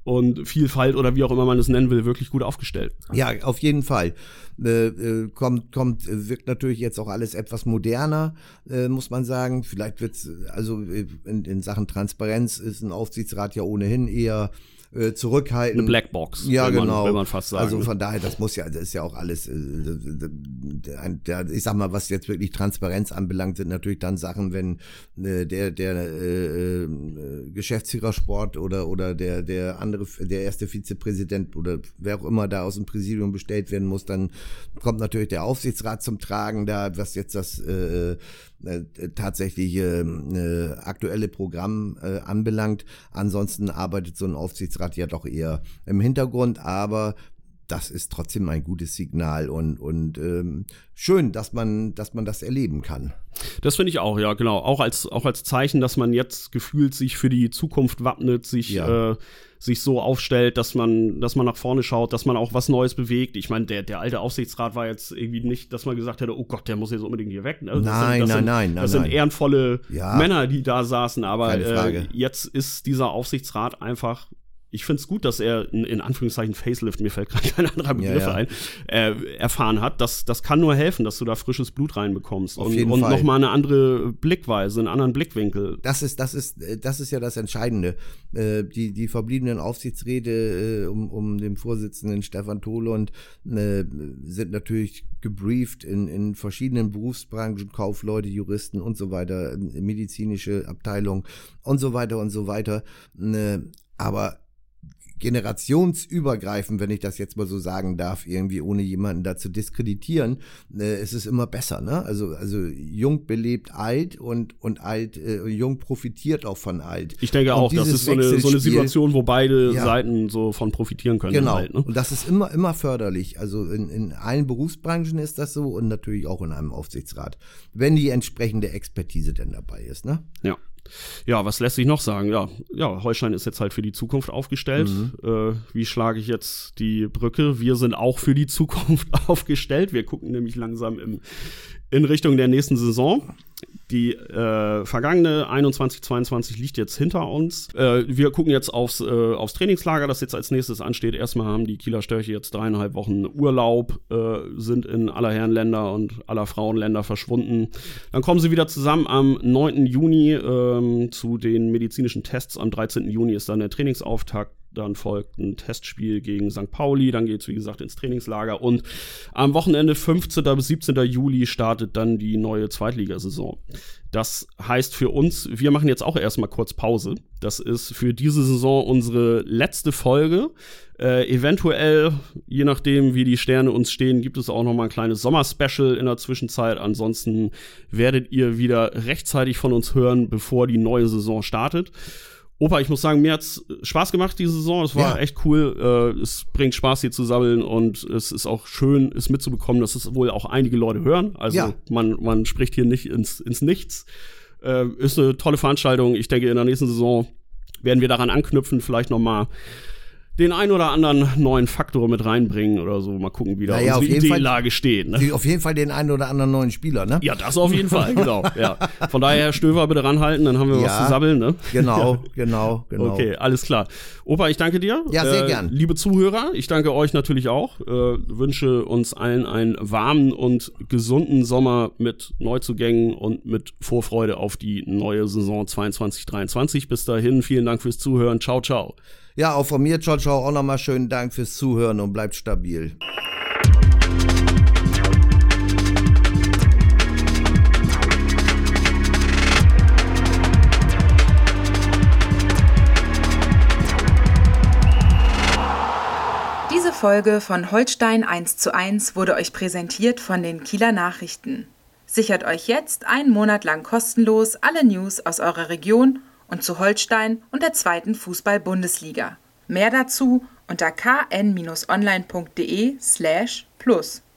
und Vielfalt oder wie auch immer man es nennen will, wirklich gut aufgestellt. Ja, auf jeden Fall. Äh, äh, kommt, kommt, äh, wirkt natürlich jetzt auch alles etwas moderner, äh, muss man sagen. Vielleicht wird's, also äh, in, in Sachen Transparenz ist ein Aufsichtsrat ja ohnehin eher äh, zurückhaltend. Eine Blackbox, Ja, man- genau. will man fast sagen, Also von daher, das muss ja, das ist ja auch alles, äh, ich sag mal, was jetzt wirklich Transparenz anbelangt, sind natürlich dann Sachen, wenn äh, der der äh, äh, Geschäftsführer Sport oder oder der der andere, der erste Vizepräsident oder wer auch immer da aus dem Präsidium bestellt werden muss, dann kommt natürlich der Aufsichtsrat zum Tragen, da was jetzt das äh, äh, tatsächliche äh, aktuelle Programm äh, anbelangt. Ansonsten arbeitet so ein Aufsichtsrat ja doch eher im Hintergrund, aber das ist trotzdem ein gutes Signal und, und ähm, schön, dass man, dass man das erleben kann. Das finde ich auch, ja, genau. Auch als, auch als Zeichen, dass man jetzt gefühlt sich für die Zukunft wappnet, sich, Ja. äh, sich so aufstellt, dass man, dass man nach vorne schaut, dass man auch was Neues bewegt. Ich meine, der, der alte Aufsichtsrat war jetzt irgendwie nicht, dass man gesagt hätte, oh Gott, der muss jetzt unbedingt hier weg. Also das Nein, das nein, sind, nein, Das nein, sind nein. ehrenvolle Ja. Männer, die da saßen, aber äh, jetzt ist dieser Aufsichtsrat einfach ich finde es gut, dass er in, in Anführungszeichen Facelift, mir fällt gerade kein anderer Begriff ja. ein, äh, erfahren hat. Das, das kann nur helfen, dass du da frisches Blut reinbekommst Auf und, jeden und Fall. nochmal eine andere Blickweise, einen anderen Blickwinkel. Das ist, das ist, äh, das ist ja das Entscheidende. Äh, die, die verbliebenen Aufsichtsräte äh, um, um den Vorsitzenden Stefan Tholund äh, sind natürlich gebrieft in, in verschiedenen Berufsbranchen, Kaufleute, Juristen und so weiter, äh, medizinische Abteilung und so weiter und so weiter. Äh, aber generationsübergreifend, wenn ich das jetzt mal so sagen darf, irgendwie ohne jemanden da zu diskreditieren, äh, ist es immer besser, ne? Also, also jung belebt alt und, und alt, äh, jung profitiert auch von alt. Ich denke Und auch, das ist so eine, so eine Situation, wo beide Ja. Seiten so von profitieren können. Genau. Halt, ne? Und das ist immer, immer förderlich. Also in, in allen Berufsbranchen ist das so und natürlich auch in einem Aufsichtsrat. Wenn die entsprechende Expertise denn dabei ist, ne? Ja. Ja, was lässt sich noch sagen? Ja, ja, Holstein ist jetzt halt für die Zukunft aufgestellt. Mhm. Äh, wie schlage ich jetzt die Brücke? Wir sind auch für die Zukunft aufgestellt. Wir gucken nämlich langsam im, in Richtung der nächsten Saison. Die äh, vergangene 21-22 liegt jetzt hinter uns. Äh, wir gucken jetzt aufs, äh, aufs Trainingslager, das jetzt als nächstes ansteht. Erstmal haben die Kieler Störche jetzt dreieinhalb Wochen Urlaub, äh, sind in aller Herrenländer und aller Frauenländer verschwunden. Dann kommen sie wieder zusammen am 9. Juni ähm, zu den medizinischen Tests. Am 13. Juni ist dann der Trainingsauftakt. Dann folgt ein Testspiel gegen St. Pauli. Dann geht es, wie gesagt, ins Trainingslager. Und am Wochenende 15. bis 17. Juli startet dann die neue Zweitligasaison. Das heißt für uns, wir machen jetzt auch erstmal kurz Pause. Das ist für diese Saison unsere letzte Folge. Äh, eventuell, je nachdem, wie die Sterne uns stehen, gibt es auch noch mal ein kleines Sommerspecial in der Zwischenzeit. Ansonsten werdet ihr wieder rechtzeitig von uns hören, bevor die neue Saison startet. Opa, ich muss sagen, mir hat's Spaß gemacht diese Saison. Es war Ja. echt cool. Äh, es bringt Spaß, hier zu sabbeln und es ist auch schön, es mitzubekommen, dass es wohl auch einige Leute hören. Also Ja. man, man spricht hier nicht ins, ins Nichts. Äh, ist eine tolle Veranstaltung. Ich denke, in der nächsten Saison werden wir daran anknüpfen, vielleicht noch mal den ein oder anderen neuen Faktor mit reinbringen oder so. Mal gucken, wie da Naja, unsere Ideellage steht. Ne? Auf jeden Fall den einen oder anderen neuen Spieler, ne? Ja, das auf jeden Fall, genau. Ja. Von daher, Herr Stöver, bitte ranhalten, dann haben wir was Ja. zu sabbeln. Ne? Genau, genau, genau. Okay, alles klar. Opa, ich danke dir. Ja, sehr äh, gern. Liebe Zuhörer, ich danke euch natürlich auch. Äh, wünsche uns allen einen warmen und gesunden Sommer mit Neuzugängen und mit Vorfreude auf die neue Saison 22-23. Bis dahin, vielen Dank fürs Zuhören. Ciao, ciao. Ja, auch von mir, ciao, ciao, auch nochmal schönen Dank fürs Zuhören und bleibt stabil. Diese Folge von Holstein 1 zu 1 wurde euch präsentiert von den Kieler Nachrichten. Sichert euch jetzt einen Monat lang kostenlos alle News aus eurer Region und zu Holstein und der zweiten Fußball-Bundesliga. Mehr dazu unter kn-online.de slash plus.